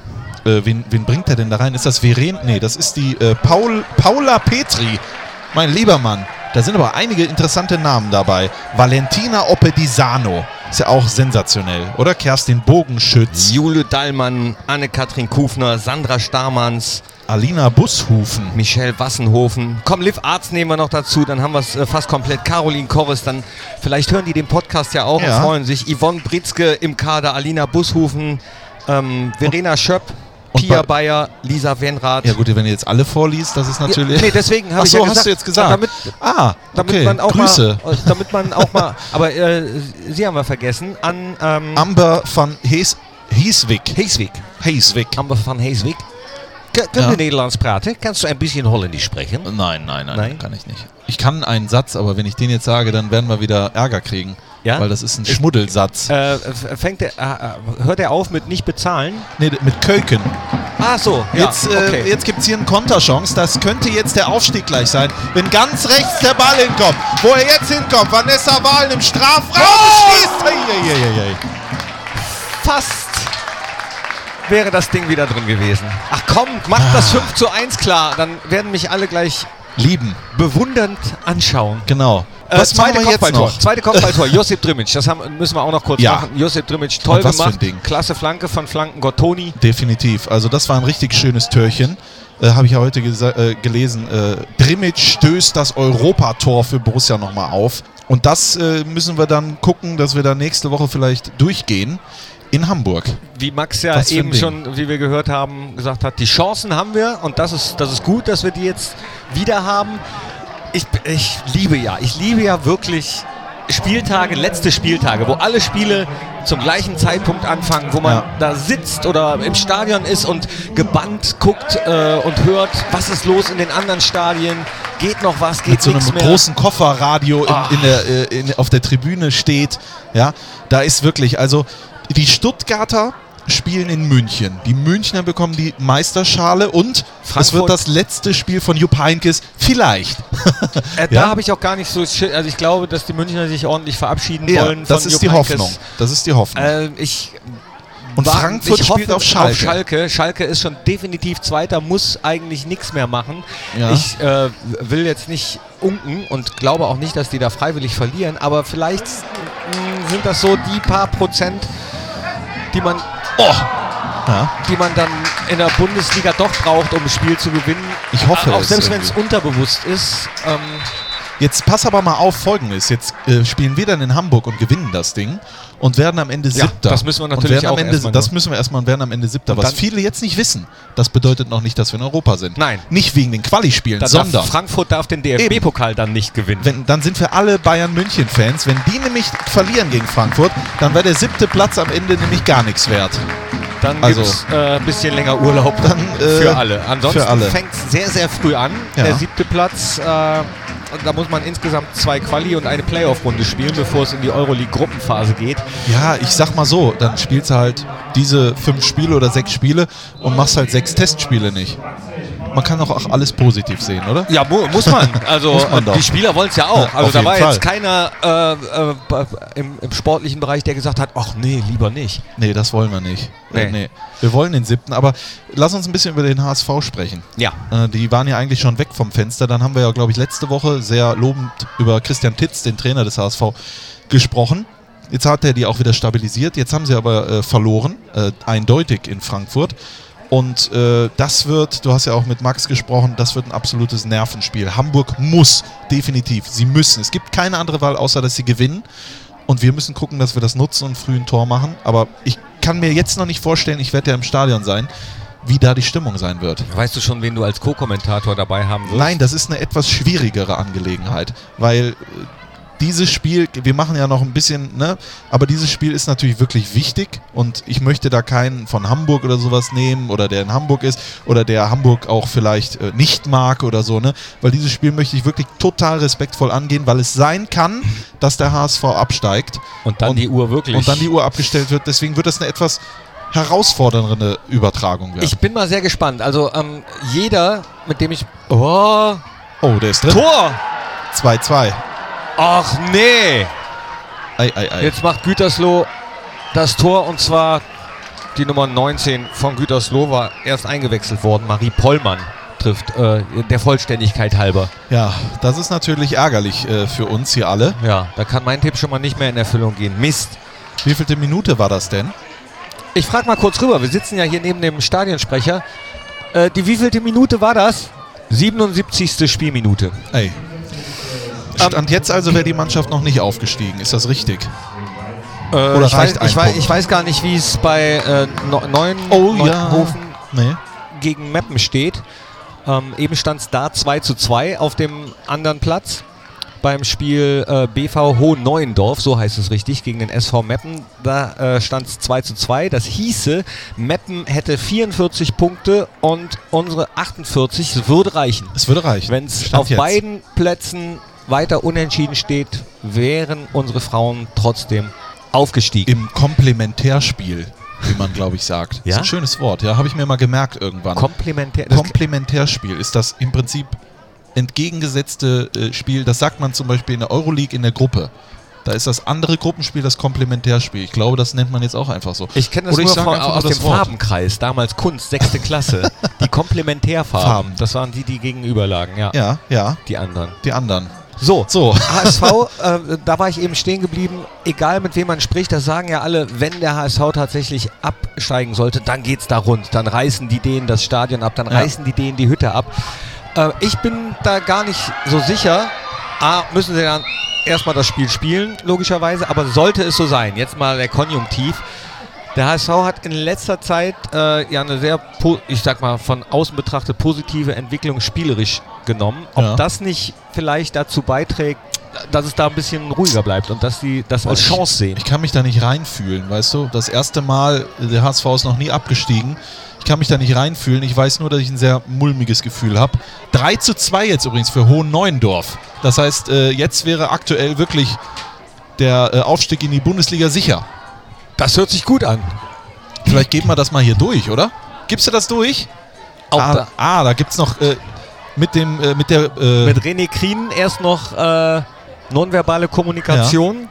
Äh, wen, wen bringt er denn da rein? Ist das Veren? Nee, das ist die äh, Paul, Paula Petri. Mein lieber Mann. Da sind aber einige interessante Namen dabei. Valentina Oppedisano. Ist ja auch sensationell, oder? Kerstin Bogenschütz. Jule Dallmann, Anne-Kathrin Kufner, Sandra Starmanns, Alina Bushufen. Michelle Wassenhofen. Komm, Liv Arzt nehmen wir noch dazu, dann haben wir es äh, fast komplett. Caroline Korres, dann vielleicht hören die den Podcast ja auch Ja. und freuen sich. Yvonne Britzke im Kader, Alina Bushufen, ähm, Verena Schöpp, Pia Bayer, Lisa Wenrath. Ja gut, wenn ihr jetzt alle vorliest, das ist natürlich... nee, deswegen habe ich so, ja hast gesagt, du jetzt gesagt. Damit, ah, damit okay. man auch Grüße. mal, damit man auch mal, aber äh, Sie haben wir vergessen, an ähm, Amber van Hees, Heeswijk. Heeswijk. Heeswijk. Amber van Heeswijk. K können Ja. Sie Nederlands praten? Kannst du ein bisschen Holländisch sprechen? Nein, nein, nein, Nein? kann ich nicht. Ich kann einen Satz, aber wenn ich den jetzt sage, dann werden wir wieder Ärger kriegen. Ja? Weil das ist ein Schmuddelsatz. Äh, f- fängt er, äh, hört er auf mit nicht bezahlen? nee, mit Köken. Ah so, ja, Jetzt, äh, okay. jetzt gibt es hier eine Konterchance. Das könnte jetzt der Aufstieg gleich sein. Wenn ganz rechts der Ball hinkommt. Wo er jetzt hinkommt. Vanessa Wahlen im Strafraum. Schießt. Ei, ei, ei, ei, ei. fast wäre das Ding wieder drin gewesen. Ach komm, macht das 5 zu 1 klar, dann werden mich alle gleich Lieben. bewundernd anschauen. Genau. Äh, Was machen wir jetzt Kopfballtor. noch? Zweite Kopfballtor, Josip Drimic. Das haben, müssen wir auch noch kurz Ja. machen. Josip Drimic, toll gemacht. Klasse Flanke von Flanken Gottoni. Definitiv. Also das war ein richtig schönes Törchen. Äh, Habe ich ja heute äh, gelesen. Äh, Drimic stößt das Europator für Borussia nochmal auf. Und das äh, müssen wir dann gucken, dass wir da nächste Woche vielleicht durchgehen in Hamburg. Wie Max ja Was eben schon, wie wir gehört haben, gesagt hat, die Chancen haben wir und das ist, das ist gut, dass wir die jetzt wieder haben. Ich, ich liebe ja, ich liebe ja wirklich Spieltage, letzte Spieltage, wo alle Spiele zum gleichen Zeitpunkt anfangen, wo man Ja. da sitzt oder im Stadion ist und gebannt guckt äh, und hört, was ist los in den anderen Stadien, geht noch was, geht Mit so einem mehr. großen Kofferradio in, Ah. in der, äh, in, auf der Tribüne steht. Ja, da ist wirklich, also die Stuttgarter spielen in München. Die Münchner bekommen die Meisterschale und es Frankfurt- wird das letzte Spiel von Jupp Heynckes vielleicht. Äh, Ja? Da habe ich auch gar nicht so, schi- also ich glaube, dass die Münchner sich ordentlich verabschieden Ja, wollen. das ist Jupp die Heynckes. Hoffnung. Das ist die Hoffnung. Äh, ich Und war- Frankfurt ich spielt auf Schalke. Auf Schalke. Schalke ist schon definitiv Zweiter, muss eigentlich nichts mehr machen. Ja. Ich äh, will jetzt nicht unken und glaube auch nicht, dass die da freiwillig verlieren, aber vielleicht mh, sind das so die paar Prozent, die man, Oh! Ja. die man dann in der Bundesliga doch braucht, um das Spiel zu gewinnen. Ich hoffe Auch selbst wenn es unterbewusst ist. Ähm, Jetzt pass aber mal auf, folgendes. Jetzt äh, spielen wir dann in Hamburg und gewinnen das Ding und werden am Ende Ja, Siebter. das müssen wir und natürlich werden am auch Ende, erstmal Das müssen wir erstmal und werden am Ende Siebter. Was viele jetzt nicht wissen, das bedeutet noch nicht, dass wir in Europa sind. Nein. Nicht wegen den Quali-Spielen, da sondern darf Frankfurt darf den DFB-Pokal dann nicht gewinnen. wenn, dann sind wir alle Bayern-München-Fans. Wenn die nämlich verlieren gegen Frankfurt, dann wäre der siebte Platz am Ende nämlich gar nichts wert. Dann Also- gibt es äh, ein bisschen länger Urlaub Dann, äh, für alle. Ansonsten fängt es sehr, sehr früh an. Ja. Der siebte Platz. Äh, da muss man insgesamt zwei Quali und eine Playoff-Runde spielen, bevor es in die Euroleague-Gruppenphase geht. Ja, ich sag mal so, dann spielst du halt diese fünf Spiele oder sechs Spiele und machst halt sechs Testspiele nicht. Man kann doch auch alles positiv sehen, oder? Ja, mu muss man. Also Muss man äh, die Spieler wollen es ja auch. Ja, also da war Fall. jetzt keiner äh, äh, im, im sportlichen Bereich, der gesagt hat, ach nee, lieber nicht. Nee, das wollen wir nicht. Nee. Nee. Wir wollen den siebten, aber lass uns ein bisschen über den HSV sprechen. Ja. Äh, die waren ja eigentlich schon weg vom Fenster. Dann haben wir ja, glaube ich, letzte Woche sehr lobend über Christian Titz, den Trainer des HSV, gesprochen. Jetzt hat er die auch wieder stabilisiert. Jetzt haben sie aber äh, verloren, äh, eindeutig in Frankfurt. Und äh, das wird, du hast ja auch mit Max gesprochen, das wird ein absolutes Nervenspiel. Hamburg muss, definitiv, sie müssen. Es gibt keine andere Wahl, außer dass sie gewinnen. Und wir müssen gucken, dass wir das nutzen und früh ein Tor machen. Aber ich kann mir jetzt noch nicht vorstellen, ich werde ja im Stadion sein, wie da die Stimmung sein wird. Weißt du schon, wen du als Co-Kommentator dabei haben wirst? Nein, das ist eine etwas schwierigere Angelegenheit, weil äh, dieses Spiel, wir machen ja noch ein bisschen, ne, aber dieses Spiel ist natürlich wirklich wichtig und ich möchte da keinen von Hamburg oder sowas nehmen oder der in Hamburg ist oder der Hamburg auch vielleicht äh, nicht mag oder so, ne, weil dieses Spiel möchte ich wirklich total respektvoll angehen, weil es sein kann, dass der HSV absteigt Und dann Und- die Uhr wirklich. und dann die Uhr abgestellt wird, deswegen wird das eine etwas herausforderndere Übertragung werden. Ich bin mal sehr gespannt. Also ähm, jeder, mit dem ich... Oh, oh, der ist drin. Tor! 2-2. Ach nee! Ei, ei, ei. Jetzt macht Gütersloh das Tor und zwar die Nummer 19 von Gütersloh war erst eingewechselt worden. Marie Pollmann trifft, äh, der Vollständigkeit halber. Ja, das ist natürlich ärgerlich äh, für uns hier alle. Ja, da kann mein Tipp schon mal nicht mehr in Erfüllung gehen. Mist. Wie vielte Minute war das denn? Ich frage mal kurz rüber. Wir sitzen ja hier neben dem Stadionsprecher. Äh, die wievielte Minute war das? 77. Spielminute. Ey. Stand jetzt also wäre die Mannschaft noch nicht aufgestiegen. Ist das richtig? Äh, Oder ich, reicht weiß, ein ich, weiß, ich weiß gar nicht, wie es bei äh, no, neun, Oh, Neuenhofen Nee. gegen Meppen steht. Ähm, eben stand es da 2 zu 2 auf dem anderen Platz. Beim Spiel äh, BV Hohen Neuendorf, so heißt es richtig, gegen den SV Meppen. Da äh, stand es 2 zu 2. Das hieße, Meppen hätte 44 Punkte und unsere 48. Es würde reichen. Es würde reichen. Wenn es auf jetzt. beiden Plätzen weiter unentschieden steht, wären unsere Frauen trotzdem aufgestiegen. Im Komplementärspiel, wie man glaube ich sagt. Ja? Ist ein schönes Wort, ja, habe ich mir mal gemerkt irgendwann. Komplementär. Das, Komplementärspiel ist das im Prinzip entgegengesetzte äh, Spiel. Das sagt man zum Beispiel in der Euroleague in der Gruppe. Da ist das andere Gruppenspiel das Komplementärspiel. Ich glaube, das nennt man jetzt auch einfach so. Ich kenne das Oder nur von, aus dem das Wort. Farbenkreis, damals Kunst, sechste Klasse. die Komplementärfarben. Farben. Das waren die, die gegenüber lagen, ja. Ja, ja, Die anderen. die anderen. So, So. HSV, äh, da war ich eben stehen geblieben. Egal mit wem man spricht, das sagen ja alle, wenn der HSV tatsächlich absteigen sollte, dann geht's da rund. Dann reißen die denen das Stadion ab, dann Ja. reißen die denen die Hütte ab. Äh, ich bin da gar nicht so sicher. A, müssen sie dann erstmal das Spiel spielen, logischerweise, aber sollte es so sein, jetzt mal der Konjunktiv. Der HSV hat in letzter Zeit äh, ja eine sehr, ich sag mal, von außen betrachtet positive Entwicklung spielerisch genommen. Ob Ja. das nicht vielleicht dazu beiträgt, dass es da ein bisschen ruhiger bleibt und dass sie das als Ich- Chance sehen. Ich kann mich da nicht reinfühlen, weißt du? Das erste Mal, der HSV ist noch nie abgestiegen. Ich kann mich da nicht reinfühlen. Ich weiß nur, dass ich ein sehr mulmiges Gefühl habe. 3 zu 2 jetzt übrigens für Hohen Neuendorf. Das heißt, äh, jetzt wäre aktuell wirklich der äh, Aufstieg in die Bundesliga sicher. Das hört sich gut an. Vielleicht geben wir das mal hier durch, oder? Gibst du das durch? Auch ah, da. ah, da gibt's noch äh, mit dem, äh, mit der, äh, Mit René Krien erst noch äh, nonverbale Kommunikation.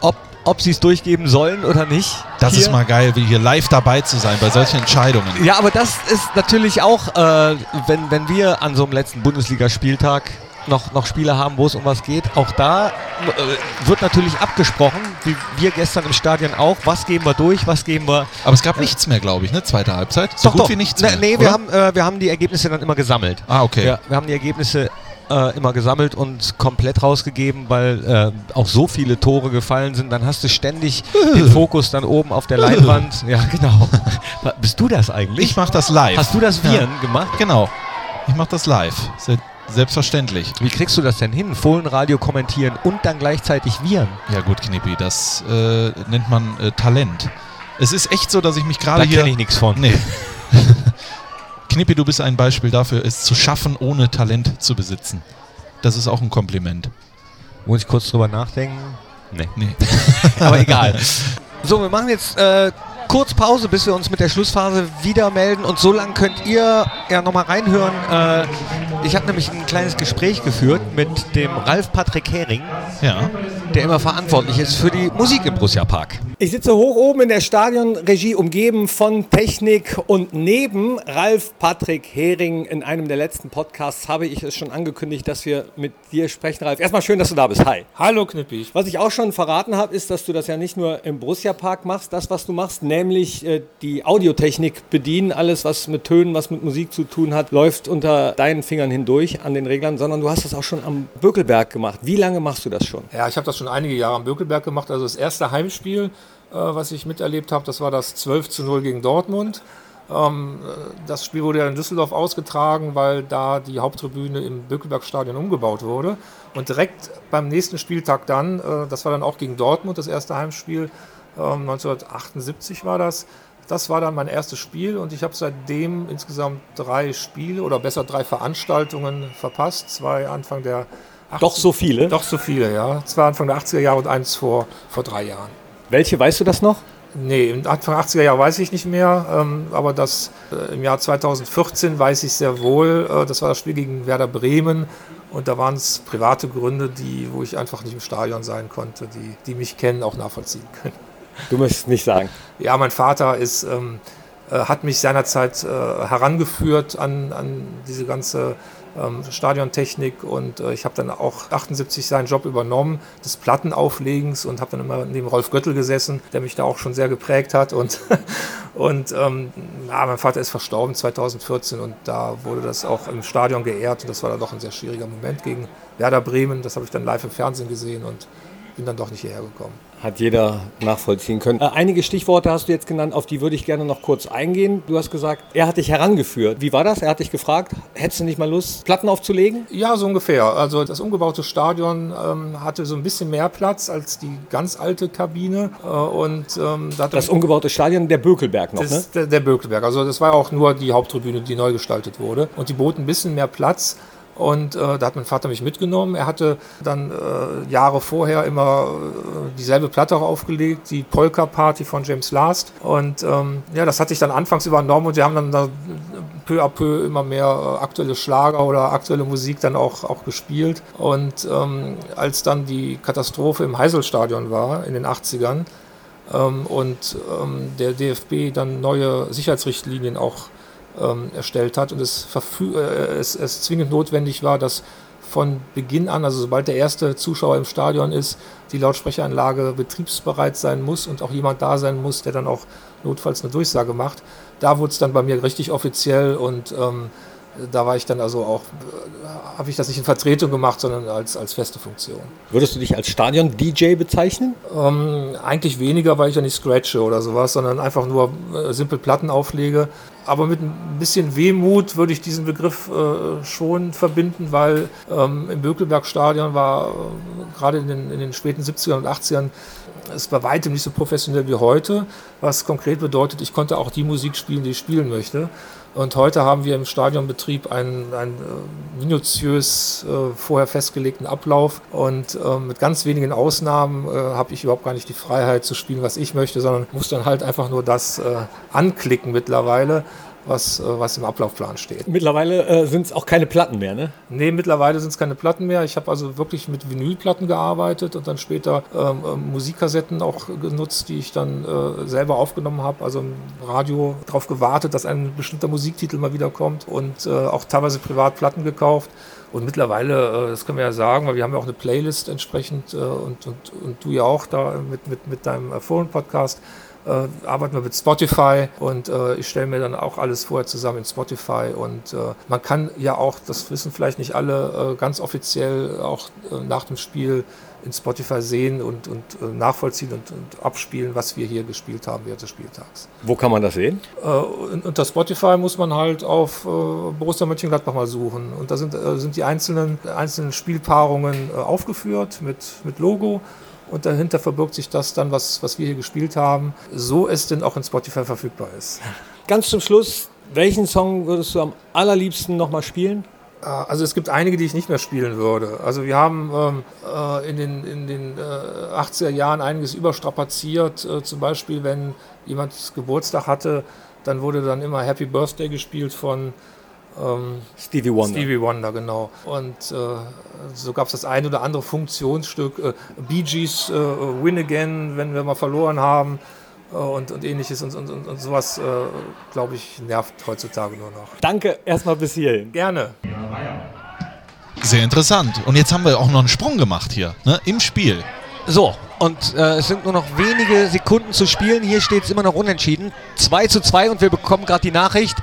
Ob, ob sie es durchgeben sollen oder nicht. das Hier. ist mal geil, wie hier live dabei zu sein bei solchen Entscheidungen. Ja, aber das ist natürlich auch, äh, wenn, wenn wir an so einem letzten Bundesligaspieltag noch, noch Spiele haben, wo es um was geht, auch da äh, wird natürlich abgesprochen, wie wir gestern im Stadion auch, was geben wir durch, was geben wir. Aber es gab nichts mehr, glaube ich, ne? Zweite Halbzeit. So gut wie nichts nee, mehr. Nee, oder? wir haben, äh, wir haben die Ergebnisse dann immer gesammelt. Ah, okay. Ja, wir haben die Ergebnisse äh, immer gesammelt und komplett rausgegeben, weil äh, auch so viele Tore gefallen sind. Dann hast du ständig den Fokus dann oben auf der Leinwand. Ja, genau. Bist du das eigentlich? Ich mache das live. Hast du das Viren gemacht? Genau. Ich mache das live. Se selbstverständlich. Wie kriegst du das denn hin? Fohlenradio kommentieren und dann gleichzeitig Viren? Ja gut, Knippi, das äh, nennt man äh, Talent. Es ist echt so, dass ich mich Da gerade hier... kenne ich nichts von. Nee. Knippi, du bist ein Beispiel dafür, es zu schaffen, ohne Talent zu besitzen. Das ist auch ein Kompliment. Muss ich kurz drüber nachdenken? Nee. Nee. Aber egal. So, wir machen jetzt äh, kurz Pause, bis wir uns mit der Schlussphase wieder melden. Und so lange könnt ihr ja nochmal reinhören. Äh, ich habe nämlich ein kleines Gespräch geführt mit dem Ralf Patrick Hering, Ja. der immer verantwortlich ist für die Musik im Borussia Park. Ich sitze hoch oben in der Stadionregie, umgeben von Technik und neben Ralf Patrick Hering in einem der letzten Podcasts habe ich es schon angekündigt, dass wir mit dir sprechen, Ralf. Erstmal schön, dass du da bist. Hi. Hallo Knippi. Was ich auch schon verraten habe, ist, dass du das ja nicht nur im Borussia Park machst, das, was du machst, nämlich äh, die Audiotechnik bedienen. Alles, was mit Tönen, was mit Musik zu tun hat, läuft unter deinen Fingern hindurch an den Reglern, sondern du hast das auch schon am Bökelberg gemacht. Wie lange machst du das schon? Ja, ich habe das schon einige Jahre am Bökelberg gemacht. Also das erste Heimspiel, äh, was ich miterlebt habe, das war das 12 zu 0 gegen Dortmund. Ähm, äh, das Spiel wurde ja in Düsseldorf ausgetragen, weil da die Haupttribüne im Bökelbergstadion umgebaut wurde. Und direkt beim nächsten Spieltag dann, äh, das war dann auch gegen Dortmund, das erste Heimspiel, ähm, 1978 war das. Das war dann mein erstes Spiel und ich habe seitdem insgesamt drei Spiele oder besser drei Veranstaltungen verpasst. Zwei Anfang der 80 Doch so viele? Doch so viele, ja. Zwei Anfang der 80er Jahre und eins vor, vor drei Jahren. Welche, weißt du das noch? Nee, Anfang der 80er Jahre weiß ich nicht mehr, ähm, aber das äh, im Jahr 2014 weiß ich sehr wohl. Äh, das war das Spiel gegen Werder Bremen Und da waren es private Gründe, die, wo ich einfach nicht im Stadion sein konnte, die, die mich kennen, auch nachvollziehen können. Du möchtest nicht sagen. Ja, mein Vater ist, ähm, äh, hat mich seinerzeit äh, herangeführt an, an diese ganze ähm, Stadiontechnik und äh, ich habe dann auch 78 seinen Job übernommen, des Plattenauflegens und habe dann immer neben Rolf Göttel gesessen, der mich da auch schon sehr geprägt hat und, und ähm, ja, mein Vater ist verstorben 2014 und da wurde das auch im Stadion geehrt und das war dann doch ein sehr schwieriger Moment gegen Werder Bremen, das habe ich dann live im Fernsehen gesehen und bin dann doch nicht hierher gekommen hat jeder nachvollziehen können. Äh, einige Stichworte hast du jetzt genannt, auf die würde ich gerne noch kurz eingehen. Du hast gesagt, er hat dich herangeführt. Wie war das? Er hat dich gefragt, hättest du nicht mal Lust, Platten aufzulegen? Ja, so ungefähr. Also das umgebaute Stadion ähm, hatte so ein bisschen mehr Platz als die ganz alte Kabine. Äh, und, ähm, da das umgebaute Stadion, der Bökelberg noch, ne? Der, der Bökelberg. Also das war auch nur die Haupttribüne, die neu gestaltet wurde. Und die boten ein bisschen mehr Platz. Und äh, da hat mein Vater mich mitgenommen. Er hatte dann äh, Jahre vorher immer äh, dieselbe Platte aufgelegt, die Polka Party von James Last. Und ähm, ja, das hatte ich dann anfangs übernommen und wir haben dann da peu à peu immer mehr äh, aktuelle Schlager oder aktuelle Musik dann auch, auch gespielt. Und ähm, als dann die Katastrophe im Heiselstadion war in den 80ern ähm, und ähm, der DFB dann neue Sicherheitsrichtlinien auch ähm, erstellt hat und es, äh, es, es zwingend notwendig war, dass von Beginn an, also sobald der erste Zuschauer im Stadion ist, die Lautsprecheranlage betriebsbereit sein muss und auch jemand da sein muss, der dann auch notfalls eine Durchsage macht. Da wurde es dann bei mir richtig offiziell und ähm, da war ich dann also auch, habe ich das nicht in Vertretung gemacht, sondern als, als feste Funktion. Würdest du dich als Stadion-DJ bezeichnen? Ähm, eigentlich weniger, weil ich ja nicht scratche oder sowas, sondern einfach nur äh, simpel Platten auflege. Aber mit ein bisschen Wehmut würde ich diesen Begriff äh, schon verbinden, weil ähm, im Bökelberg-Stadion war äh, gerade in den, in den späten 70ern und 80ern es bei weitem nicht so professionell wie heute, was konkret bedeutet, ich konnte auch die Musik spielen, die ich spielen möchte. Und heute haben wir im Stadionbetrieb einen, einen äh, minutiös äh, vorher festgelegten Ablauf. Und äh, mit ganz wenigen Ausnahmen äh, habe ich überhaupt gar nicht die Freiheit zu spielen, was ich möchte, sondern muss dann halt einfach nur das äh, anklicken mittlerweile was, äh, was im Ablaufplan steht. Mittlerweile äh, sind es auch keine Platten mehr, ne? Nee, mittlerweile sind es keine Platten mehr. Ich habe also wirklich mit Vinylplatten gearbeitet und dann später ähm, äh, Musikkassetten auch genutzt, die ich dann äh, selber aufgenommen habe. Also im Radio darauf gewartet, dass ein bestimmter Musiktitel mal wieder kommt und äh, auch teilweise privat Platten gekauft. Und mittlerweile, äh, das können wir ja sagen, weil wir haben ja auch eine Playlist entsprechend und, und, und du ja auch da mit, mit, mit deinem Foren-Podcast äh, arbeiten wir mit Spotify und äh, ich stelle mir dann auch alles vorher zusammen in Spotify und äh, man kann ja auch, das wissen vielleicht nicht alle, äh, ganz offiziell auch äh, nach dem Spiel in Spotify sehen und, und äh, nachvollziehen und, und, abspielen, was wir hier gespielt haben während des Spieltags. Wo kann man das sehen? unter Spotify muss man halt auf Borussia Mönchengladbach mal suchen und da sind, sind die einzelnen, einzelnen Spielpaarungen aufgeführt mit, mit Logo und dahinter verbirgt sich das dann, was, was wir hier gespielt haben, so es denn auch in Spotify verfügbar ist. Ganz zum Schluss, welchen Song würdest du am allerliebsten nochmal spielen? Äh, also es gibt einige, die ich nicht mehr spielen würde. Also wir haben ähm, äh, in den, in den äh, 80er Jahren einiges überstrapaziert. Äh, zum Beispiel, wenn jemand Geburtstag hatte, dann wurde dann immer Happy Birthday gespielt von ähm, Stevie Wonder. Stevie Wonder, genau. Und äh, so gab es das ein oder andere Funktionsstück. Äh, Bee Gees äh, Win Again, wenn wir mal verloren haben. Äh, und, und ähnliches und, und, und sowas, äh, glaube ich, nervt heutzutage nur noch. Danke erstmal bis hierhin. Gerne. Sehr interessant. Und jetzt haben wir auch noch einen Sprung gemacht hier, ne, im Spiel. So, und äh, es sind nur noch wenige Sekunden zu spielen. Hier steht es immer noch unentschieden. 2 zu 2 und wir bekommen gerade die Nachricht.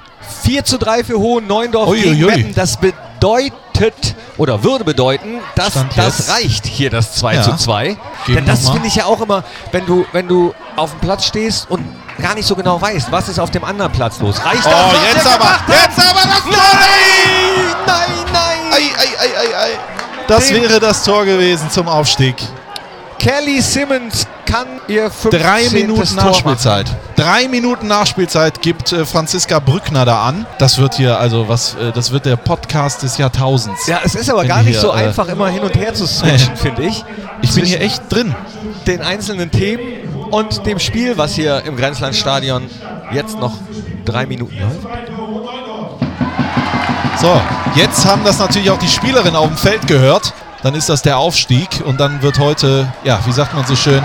4 zu 3 für Hohen Neuendorf ui, gegen Meppen. Das bedeutet oder würde bedeuten, dass Stand das jetzt. reicht hier das 2 ja. zu 2. Denn das finde ich ja auch immer, wenn du, wenn du auf dem Platz stehst und gar nicht so genau weißt, was ist auf dem anderen Platz los. Reicht oh, das? Oh, jetzt aber, jetzt aber das Nein! Nein, nein! Ei, ei, ei, ei, ei. Das Den wäre das Tor gewesen zum Aufstieg. Kelly Simmons kann ihr Drei Minuten Nachspielzeit. Drei Minuten Nachspielzeit gibt äh, Franziska Brückner da an. Das wird hier, also was, äh, das wird der Podcast des Jahrtausends. Ja, es ist aber gar nicht hier, so äh, einfach, immer hin und her zu switchen, finde ich. Ich bin hier echt drin. Den einzelnen Themen und dem Spiel, was hier im Grenzlandstadion jetzt noch drei Minuten läuft. So, So, jetzt haben das natürlich auch die Spielerinnen auf dem Feld gehört. Dann ist das der Aufstieg und dann wird heute, ja, wie sagt man so schön,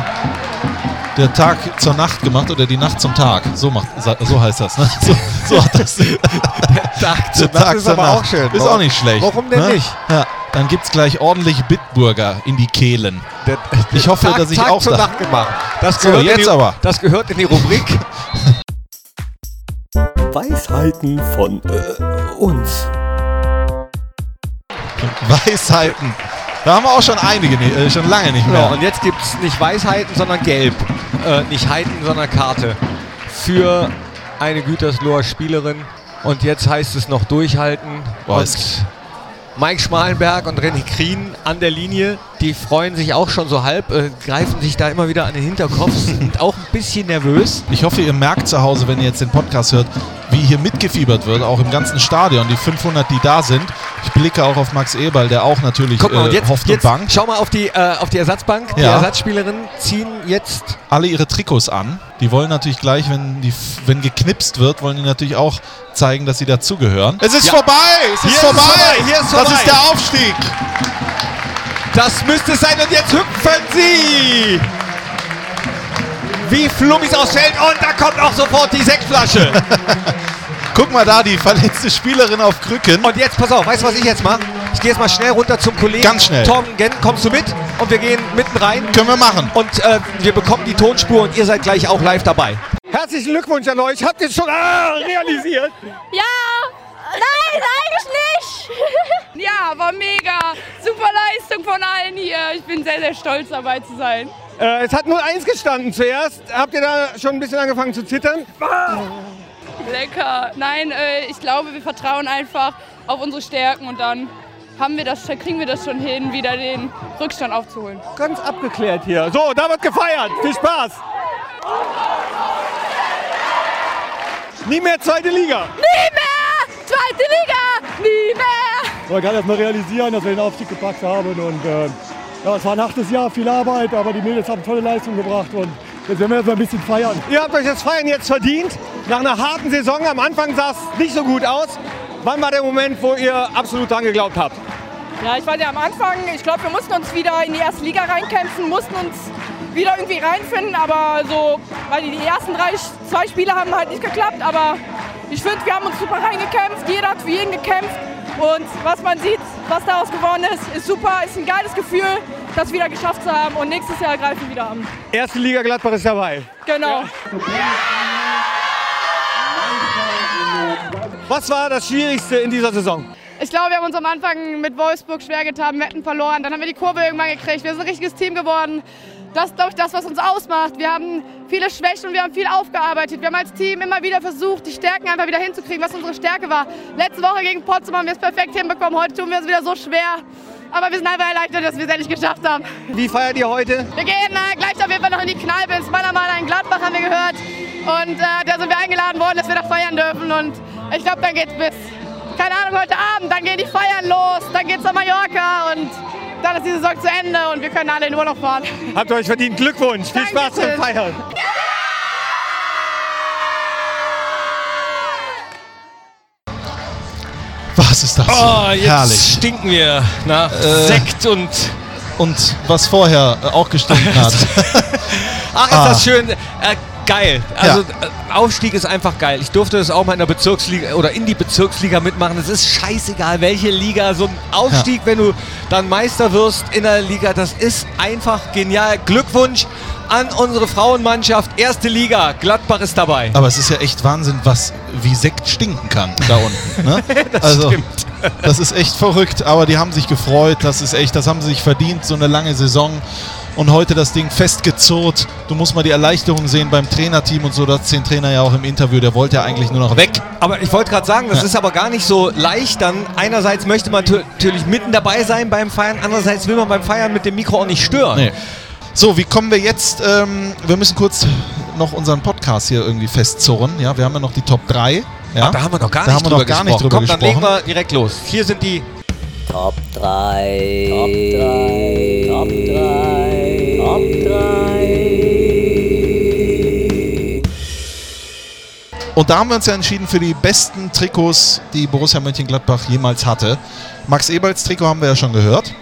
der Tag zur Nacht gemacht oder die Nacht zum Tag. So, macht, so heißt das. Ne? So, so hat das. Tag Der Tag ist zur aber Nacht. auch schön. Ist auch nicht schlecht. Warum denn ne? nicht? Ja, dann gibt es gleich ordentlich Bitburger in die Kehlen. Der, Ich hoffe, Tag, dass ich Tag auch zur da- Nacht gemacht. Das So, gehört, in jetzt die, aber. das gehört in die Rubrik. Weisheiten von äh, uns. Weisheiten. Da haben wir auch schon einige, ni- äh, schon lange nicht Ja, mehr. und jetzt gibt es nicht Weisheiten, sondern Gelb. Äh, nicht Heiten, sondern Karte. Für eine Gütersloher Spielerin. Und jetzt heißt es noch durchhalten. Es- Mike Schmalenberg und René Krien an der Linie. Die freuen sich auch schon so halb, äh, greifen sich da immer wieder an den Hinterkopf, sind auch ein bisschen nervös. Ich hoffe, ihr merkt zu Hause, wenn ihr jetzt den Podcast hört, wie hier mitgefiebert wird, auch im ganzen Stadion. Die 500, die da sind. Ich blicke auch auf Max Eberl, der auch natürlich Guck mal, und äh, jetzt, hofft jetzt und bangt. schau mal auf die, äh, auf die Ersatzbank. Die Ja. Ersatzspielerinnen ziehen jetzt Alle ihre Trikots an. Die wollen natürlich gleich, wenn, die, wenn geknipst wird, wollen die natürlich auch zeigen, dass sie dazugehören. Es ist Ja. vorbei! Es Hier ist ist vorbei! vorbei, hier ist Das vorbei. ist der Aufstieg! Das müsste es sein und jetzt hüpfen sie! Wie Flummis aufs Feld und da kommt auch sofort die Sektflasche. Guck mal da, die verletzte Spielerin auf Krücken. Und jetzt, pass auf, weißt du, was ich jetzt mache? Ich gehe jetzt mal schnell runter zum Kollegen. Ganz schnell. Torben Genn, kommst du mit? Und wir gehen mitten rein. Können wir machen. Und äh, wir bekommen die Tonspur und ihr seid gleich auch live dabei. Herzlichen Glückwunsch an euch. Habt ihr es schon ah, realisiert? Ja! Nein, eigentlich nicht! ja, war mega. Super Leistung von allen hier. Ich bin sehr, sehr stolz dabei zu sein. Äh, es hat 0-1 gestanden zuerst. Habt ihr da schon ein bisschen angefangen zu zittern? Lecker. Nein, äh, ich glaube, wir vertrauen einfach auf unsere Stärken und dann haben wir das, kriegen wir das schon hin, wieder den Rückstand aufzuholen. Ganz abgeklärt hier. So, da wird gefeiert. Viel Spaß. Nie mehr zweite Liga. Nie mehr! Zweite Liga! Nie mehr! Man kann erst mal realisieren, dass wir den Aufstieg gepackt haben. Und äh, ja, es war ein hartes Jahr, viel Arbeit, aber die Mädels haben tolle Leistung gebracht. Und jetzt werden wir erst mal ein bisschen feiern. Ihr habt euch das Feiern jetzt verdient. Nach einer harten Saison. Am Anfang sah es nicht so gut aus. Wann war der Moment, wo ihr absolut dran geglaubt habt? Ja, ich war ja am Anfang, ich glaube, wir mussten uns wieder in die erste Liga reinkämpfen, mussten uns wieder irgendwie reinfinden, aber so, weil die, ersten drei, zwei Spiele haben halt nicht geklappt, aber ich finde, wir haben uns super reingekämpft, jeder hat für jeden gekämpft und was man sieht, was daraus geworden ist, ist super, ist ein geiles Gefühl, das wieder geschafft zu haben und nächstes Jahr greifen wir wieder an. Erste Liga Gladbach ist dabei. Genau. Was war das Schwierigste in dieser Saison? Ich glaube, wir haben uns am Anfang mit Wolfsburg schwer getan, wir hätten verloren. Dann haben wir die Kurve irgendwann gekriegt. Wir sind ein richtiges Team geworden. Das ist, glaube ich, das, was uns ausmacht. Wir haben viele Schwächen und wir haben viel aufgearbeitet. Wir haben als Team immer wieder versucht, die Stärken einfach wieder hinzukriegen, was unsere Stärke war. Letzte Woche gegen Potsdam haben wir es perfekt hinbekommen. Heute tun wir es wieder so schwer. Aber wir sind einfach erleichtert, dass wir es endlich geschafft haben. Wie feiert ihr heute? Wir gehen äh, gleich auf jeden Fall noch in die Kneipe ins Mannermaler in Gladbach, haben wir gehört. Und äh, da sind wir eingeladen worden, dass wir da feiern dürfen. Und ich glaube, dann geht's bis, keine Ahnung, heute Abend. Dann gehen die Feiern los, dann geht's nach Mallorca und dann ist die Saison zu Ende und wir können alle in Urlaub fahren. Habt ihr euch verdient. Glückwunsch. Viel Spaß beim. Feiern. Was ist das? Oh, jetzt Herrlich. stinken wir nach Äh, Sekt und. Und was vorher auch gestunken hat. Ach, ist Ah. das schön. Äh, geil. Also Ja. äh, Aufstieg ist einfach geil. Ich durfte das auch mal in der Bezirksliga oder in die Bezirksliga mitmachen. Es ist scheißegal, welche Liga. So ein Aufstieg, wenn du dann Meister wirst in der Liga, das ist einfach genial. Glückwunsch an unsere Frauenmannschaft. Erste Liga. Gladbach ist dabei. Aber es ist ja echt Wahnsinn, was wie Sekt stinken kann da unten. Ne? Das also, stimmt. das ist echt verrückt, aber die haben sich gefreut. Das ist echt, das haben sie sich verdient, so eine lange Saison. Und heute das Ding festgezurrt. Du musst mal die Erleichterung sehen beim Trainerteam und so. Das den Trainer ja auch im Interview. Der wollte ja eigentlich nur noch weg. Aber ich wollte gerade sagen, das Ja. ist aber gar nicht so leicht. Dann einerseits möchte man natürlich mitten dabei sein beim Feiern, andererseits will man beim Feiern mit dem Mikro auch nicht stören. Nee. So, wie kommen wir jetzt? Ähm, wir müssen kurz noch unseren Podcast hier irgendwie festzurren. Ja, wir haben ja noch die Top 3. Ja? Ach, da haben wir noch gar Da nicht haben wir drüber noch gar gesprochen. nicht drüber Komm, dann legen gesprochen. wir direkt los. Hier sind die Top 3. Top 3. Top 3. Top 3. Und da haben wir uns ja entschieden für die besten Trikots, die Borussia Mönchengladbach jemals hatte. Max Eberls Trikot haben wir ja schon gehört.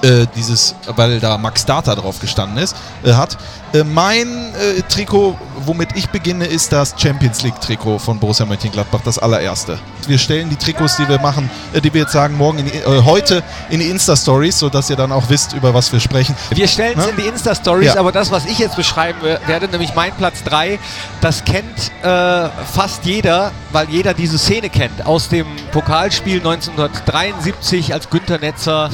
Äh, dieses, weil da Max Data drauf gestanden ist, äh, hat. Äh, mein äh, Trikot, womit ich beginne, ist das Champions League Trikot von Borussia Mönchengladbach, das allererste. Wir stellen die Trikots, die wir machen, äh, die wir jetzt sagen, morgen in die, heute in die Insta-Stories, sodass ihr dann auch wisst, über was wir sprechen. Wir stellen es Ne? in die Insta-Stories, Ja. aber das, was ich jetzt beschreiben we- werde, nämlich mein Platz 3, das kennt fast jeder, weil jeder diese Szene kennt. Aus dem Pokalspiel 1973, als Günter Netzer.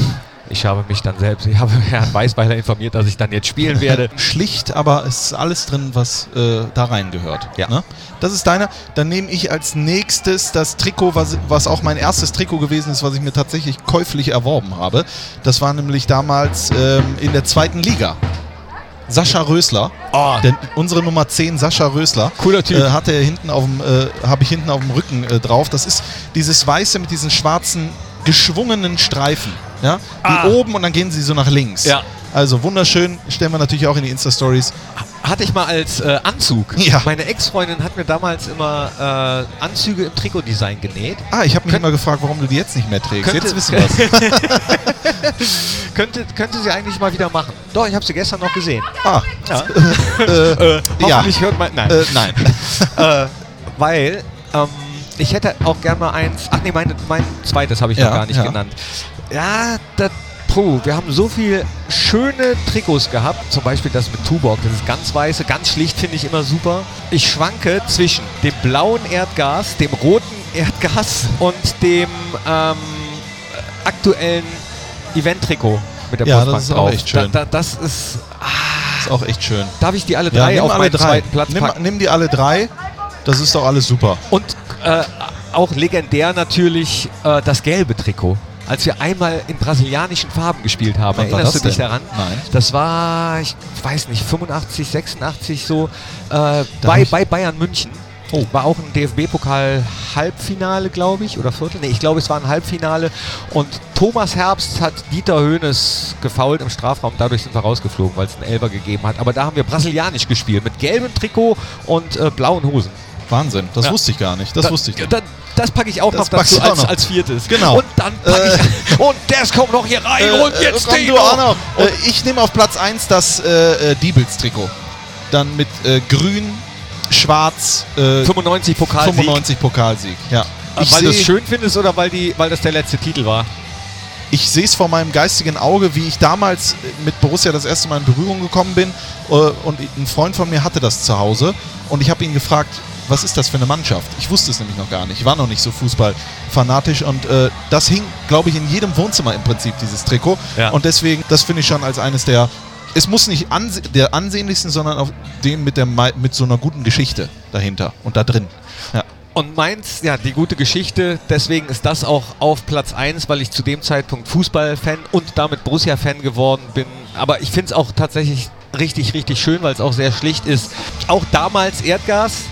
Ich habe mich dann selbst, ich habe Herrn Weißweiler informiert, dass ich dann jetzt spielen werde. Schlicht, aber es ist alles drin, was äh, da reingehört. Ja. Ne? Das ist deiner. Dann nehme ich als nächstes das Trikot, was, was auch mein erstes Trikot gewesen ist, was ich mir tatsächlich käuflich erworben habe. Das war nämlich damals ähm, in der zweiten Liga. Sascha Rösler, Oh, denn unsere Nummer 10, Sascha Rösler, Cooler Typ. äh, hatte er hinten auf dem, äh, habe ich hinten auf dem Rücken äh, drauf. Das ist dieses Weiße mit diesen schwarzen geschwungenen Streifen. Ja? Die Ah. oben und dann gehen sie so nach links. Ja. Also wunderschön, stellen wir natürlich auch in die Insta-Stories. hatte ich mal als äh, Anzug. Ja. Meine Ex-Freundin hat mir damals immer äh, Anzüge im Trikotdesign genäht. Ah, ich habe mich immer gefragt, warum du die jetzt nicht mehr trägst. Jetzt wissen wir es. könnte, könnte sie eigentlich mal wieder machen. Doch, ich habe sie gestern noch gesehen. Ah, Ja. äh. Hoffentlich hört man. Nein. Äh, nein. äh, weil ähm, ich hätte auch gerne mal eins. Ach nee, mein, mein zweites habe ich Ja, noch gar nicht ja. genannt. Ja, das. Puh, wir haben so viele schöne Trikots gehabt, zum Beispiel das mit Tuborg, das ist ganz weiße, ganz schlicht, finde ich immer super. Ich schwanke zwischen dem blauen Erdgas, dem roten Erdgas und dem ähm, aktuellen Event-Trikot mit der Ja, Postbank das ist auch drauf. echt schön. Da, da, das ist. Ist auch echt schön. Darf ich die alle Ja, drei nimm auf alle meinen drei. zweiten Platz Nimm, packen? nimm die alle drei. Das ist doch alles super. Und äh, auch legendär natürlich äh, das gelbe Trikot. Als wir einmal in brasilianischen Farben gespielt haben, war erinnerst du dich daran? Nein. Das war, ich weiß nicht, 85, 86 so, äh, bei, bei Bayern München. Oh. War auch ein DFB-Pokal-Halbfinale, glaube ich, oder Viertel. Nee, ich glaube, es war ein Halbfinale. Und Thomas Herbst hat Dieter Höhnes gefault im Strafraum. Dadurch sind wir rausgeflogen, weil es einen Elber gegeben hat. Aber da haben wir brasilianisch gespielt, mit gelbem Trikot und äh, blauen Hosen. Wahnsinn. Das Ja. wusste ich gar nicht. Das Da- wusste ich nicht. Da, das packe ich auch Das noch dazu als, noch. als viertes. Genau. Und dann packe ich. Und das kommt noch hier rein und jetzt komm, auch noch. Äh, ich nehme auf Platz 1 das äh, äh, Diebels-Trikot. Dann mit äh, grün, schwarz, äh, 95 Pokalsieg. 95 Pokalsieg. Ja. Ich weil du es schön findest oder weil, die, weil das der letzte Titel war? ich sehe es vor meinem geistigen Auge, wie ich damals äh, mit Borussia das erste Mal in Berührung gekommen bin. Äh, und ein Freund von mir hatte das zu Hause. Und ich habe ihn gefragt, was ist das für eine Mannschaft? Ich wusste es nämlich noch gar nicht. Ich war noch nicht so fußballfanatisch. Und äh, das hing, glaube ich, in jedem Wohnzimmer im Prinzip, dieses Trikot. Ja. Und deswegen, das finde ich schon als eines der. Es muss nicht anse der ansehnlichsten, sondern auch dem mit, der, mit so einer guten Geschichte dahinter und da drin. Ja. Und meins, ja, die gute Geschichte, deswegen ist das auch auf Platz 1, weil ich zu dem Zeitpunkt Fußballfan und damit Borussia-Fan geworden bin. Aber ich finde es auch tatsächlich richtig, richtig schön, weil es auch sehr schlicht ist. Auch damals Erdgas.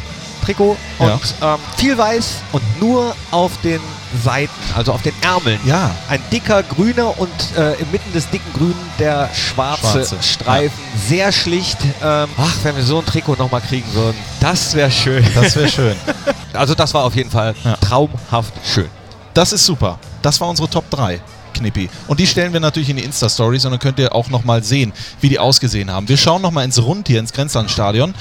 Trikot und ähm, viel weiß und nur auf den Seiten, also auf den Ärmeln. Ja. Ein dicker grüner und äh, inmitten des dicken Grünen der schwarze, Schwarze, Streifen. Sehr schlicht. Ähm, ach, wenn wir so ein Trikot nochmal kriegen würden, das wäre schön. Das wäre schön. Also das war auf jeden Fall Ja. traumhaft schön. Das ist super. Das war unsere Top 3. Knippi. Und die stellen wir natürlich in die Insta-Stories und dann könnt ihr auch nochmal sehen, wie die ausgesehen haben. Wir schauen nochmal ins Rund hier, ins Grenzlandstadion.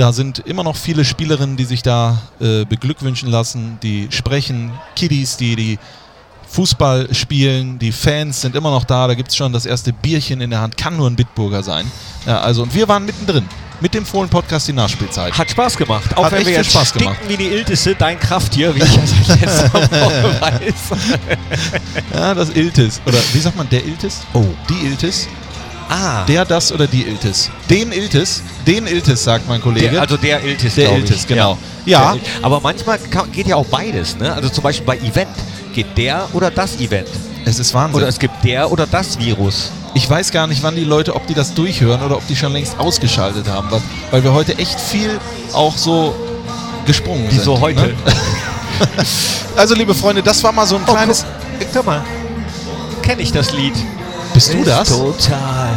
Da sind immer noch viele Spielerinnen, die sich da äh, beglückwünschen lassen, die sprechen, Kiddies, die die Fußball spielen, die Fans sind immer noch da, da gibt es schon das erste Bierchen in der Hand, kann nur ein Bitburger sein. Ja, also, und wir waren mittendrin mit dem Fohlen-Podcast die Nachspielzeit. Hat Spaß gemacht. Auch Hat wenn wir jetzt Spaß stinken gemacht. wie die Iltisse, dein Krafttier, wie ich letzter Woche weiß. Ja, das Iltis. Oder wie sagt man, der Iltis? Oh. Die Iltis? Ah, Der, das oder die Iltis? Den Iltis? Den Iltis, sagt mein Kollege. der, also der Iltis, Der Iltis, ich. genau. Ja. Ja. Aber manchmal kann, geht ja auch beides. Ne? Also zum Beispiel bei Event geht der oder das Event. es ist Wahnsinn. Oder es gibt der oder das Virus. ich weiß gar nicht, wann die Leute, ob die das durchhören oder ob die schon längst ausgeschaltet haben. Weil, wir heute echt viel auch so gesprungen sind. Wieso heute? Ne? Also, liebe Freunde, das war mal so ein Oh, kleines... guck, guck mal. Kenne ich das Lied? Bist du das? Total.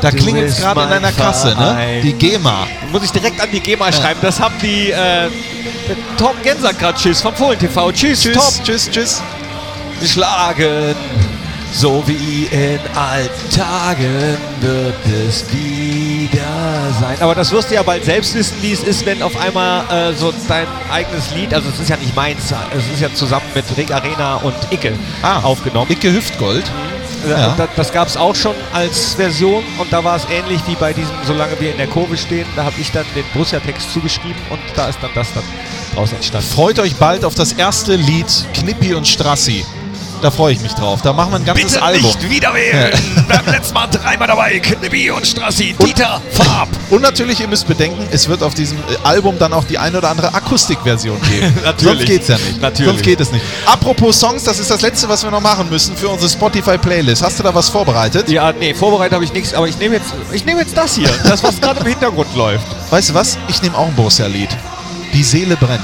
Da klingelt es gerade in mein deiner Kasse, ne? Die GEMA. Muss ich direkt an die GEMA schreiben. Das haben die. Äh, Tom Genser gerade Tschüss vom Fohlen TV. Tschüss, Tschüss, Tom. tschüss, tschüss. Geschlagen. So wie in alten Tagen wird es wieder sein. Aber das wirst du ja bald selbst wissen, wie es ist, wenn auf einmal äh, so dein eigenes Lied, also es ist ja nicht meins, es ist ja zusammen mit Rick Arena und Icke aufgenommen. Icke Hüftgold. Äh, Ja. da- Das gab es auch schon als Version und da war es ähnlich wie bei diesem Solange wir in der Kurve stehen. Da habe ich dann den Borussia-Text zugeschrieben und da ist dann das dann draus entstanden. Freut euch bald auf das erste Lied Knippi und Strassi. Da freue ich mich drauf. Da machen wir ein ganzes Bitte Album. nicht wieder wählen. Wir haben letztes Mal dreimal dabei. Knippi und Strassi, Dieter, Farb. Und natürlich, ihr müsst bedenken, es wird auf diesem äh, Album dann auch die ein oder andere Akustikversion geben. Natürlich. Sonst geht's ja nicht. Natürlich. Sonst geht es nicht. Apropos Songs, das ist das letzte, was wir noch machen müssen für unsere Spotify-Playlist. Hast du da was vorbereitet? Ja, nee, vorbereitet habe ich nichts, aber ich nehme jetzt, ich nehme jetzt das hier. Das, was gerade im Hintergrund läuft. Weißt du was? Ich nehme auch ein Borussia-Lied. Die Seele brennt.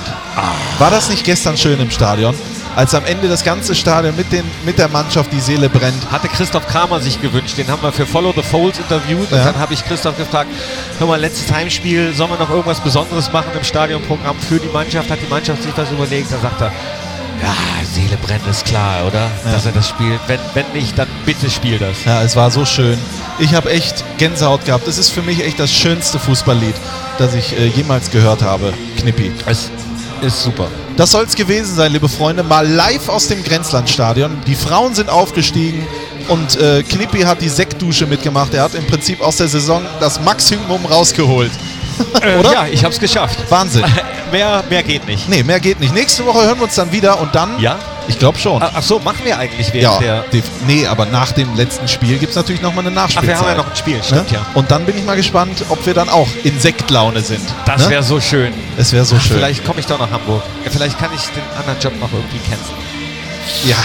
War das nicht gestern schön im Stadion? Als am Ende das ganze Stadion mit, den, mit der Mannschaft die Seele brennt. Hatte Christoph Kramer sich gewünscht. Den haben wir für Follow the Folds interviewt. Ja. Und dann habe ich Christoph gefragt, hör mal, letztes Heimspiel, sollen wir noch irgendwas Besonderes machen im Stadionprogramm für die Mannschaft? Hat die Mannschaft sich was überlegt? Da sagt er, ja, Seele brennt, ist klar, oder? Dass er das spielt. Wenn, wenn nicht, dann bitte spiel das. Ja, es war so schön. Ich habe echt Gänsehaut gehabt. Das ist für mich echt das schönste Fußballlied, das ich äh, jemals gehört habe. Knippi. Es ist super. Das soll es gewesen sein, liebe Freunde. Mal live aus dem Grenzlandstadion. Die Frauen sind aufgestiegen und äh, Knippi hat die Sektdusche mitgemacht. Er hat im Prinzip aus der Saison das Maximum rausgeholt. Äh, Oder? Ja, ich habe es geschafft. Wahnsinn. mehr, mehr geht nicht. Nee, mehr geht nicht. Nächste Woche hören wir uns dann wieder und dann. Ja? Ich glaube schon. Ach so, machen wir eigentlich während ja, der... nee, aber nach dem letzten Spiel gibt es natürlich nochmal eine Ach, Nachspielzeit. wir haben ja noch ein Spiel, stimmt ja. Und dann bin ich mal gespannt, ob wir dann auch in Sektlaune sind. Das ne? wäre so schön. Es wäre so Ach, schön. Vielleicht komme ich doch nach Hamburg. Ja, vielleicht kann ich den anderen Job noch irgendwie canceln. Ja.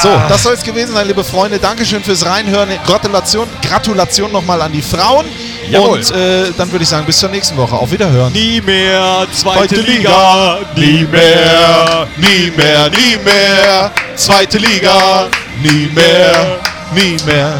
So, Ah. das soll es gewesen sein, liebe Freunde. Dankeschön fürs Reinhören. Gratulation, Gratulation nochmal an die Frauen. Jawohl. Und äh, dann würde ich sagen, bis zur nächsten Woche. Auf Wiederhören. Nie mehr zweite, Zweite Liga. nie mehr, nie mehr, nie mehr. Zweite Liga, nie mehr, nie mehr.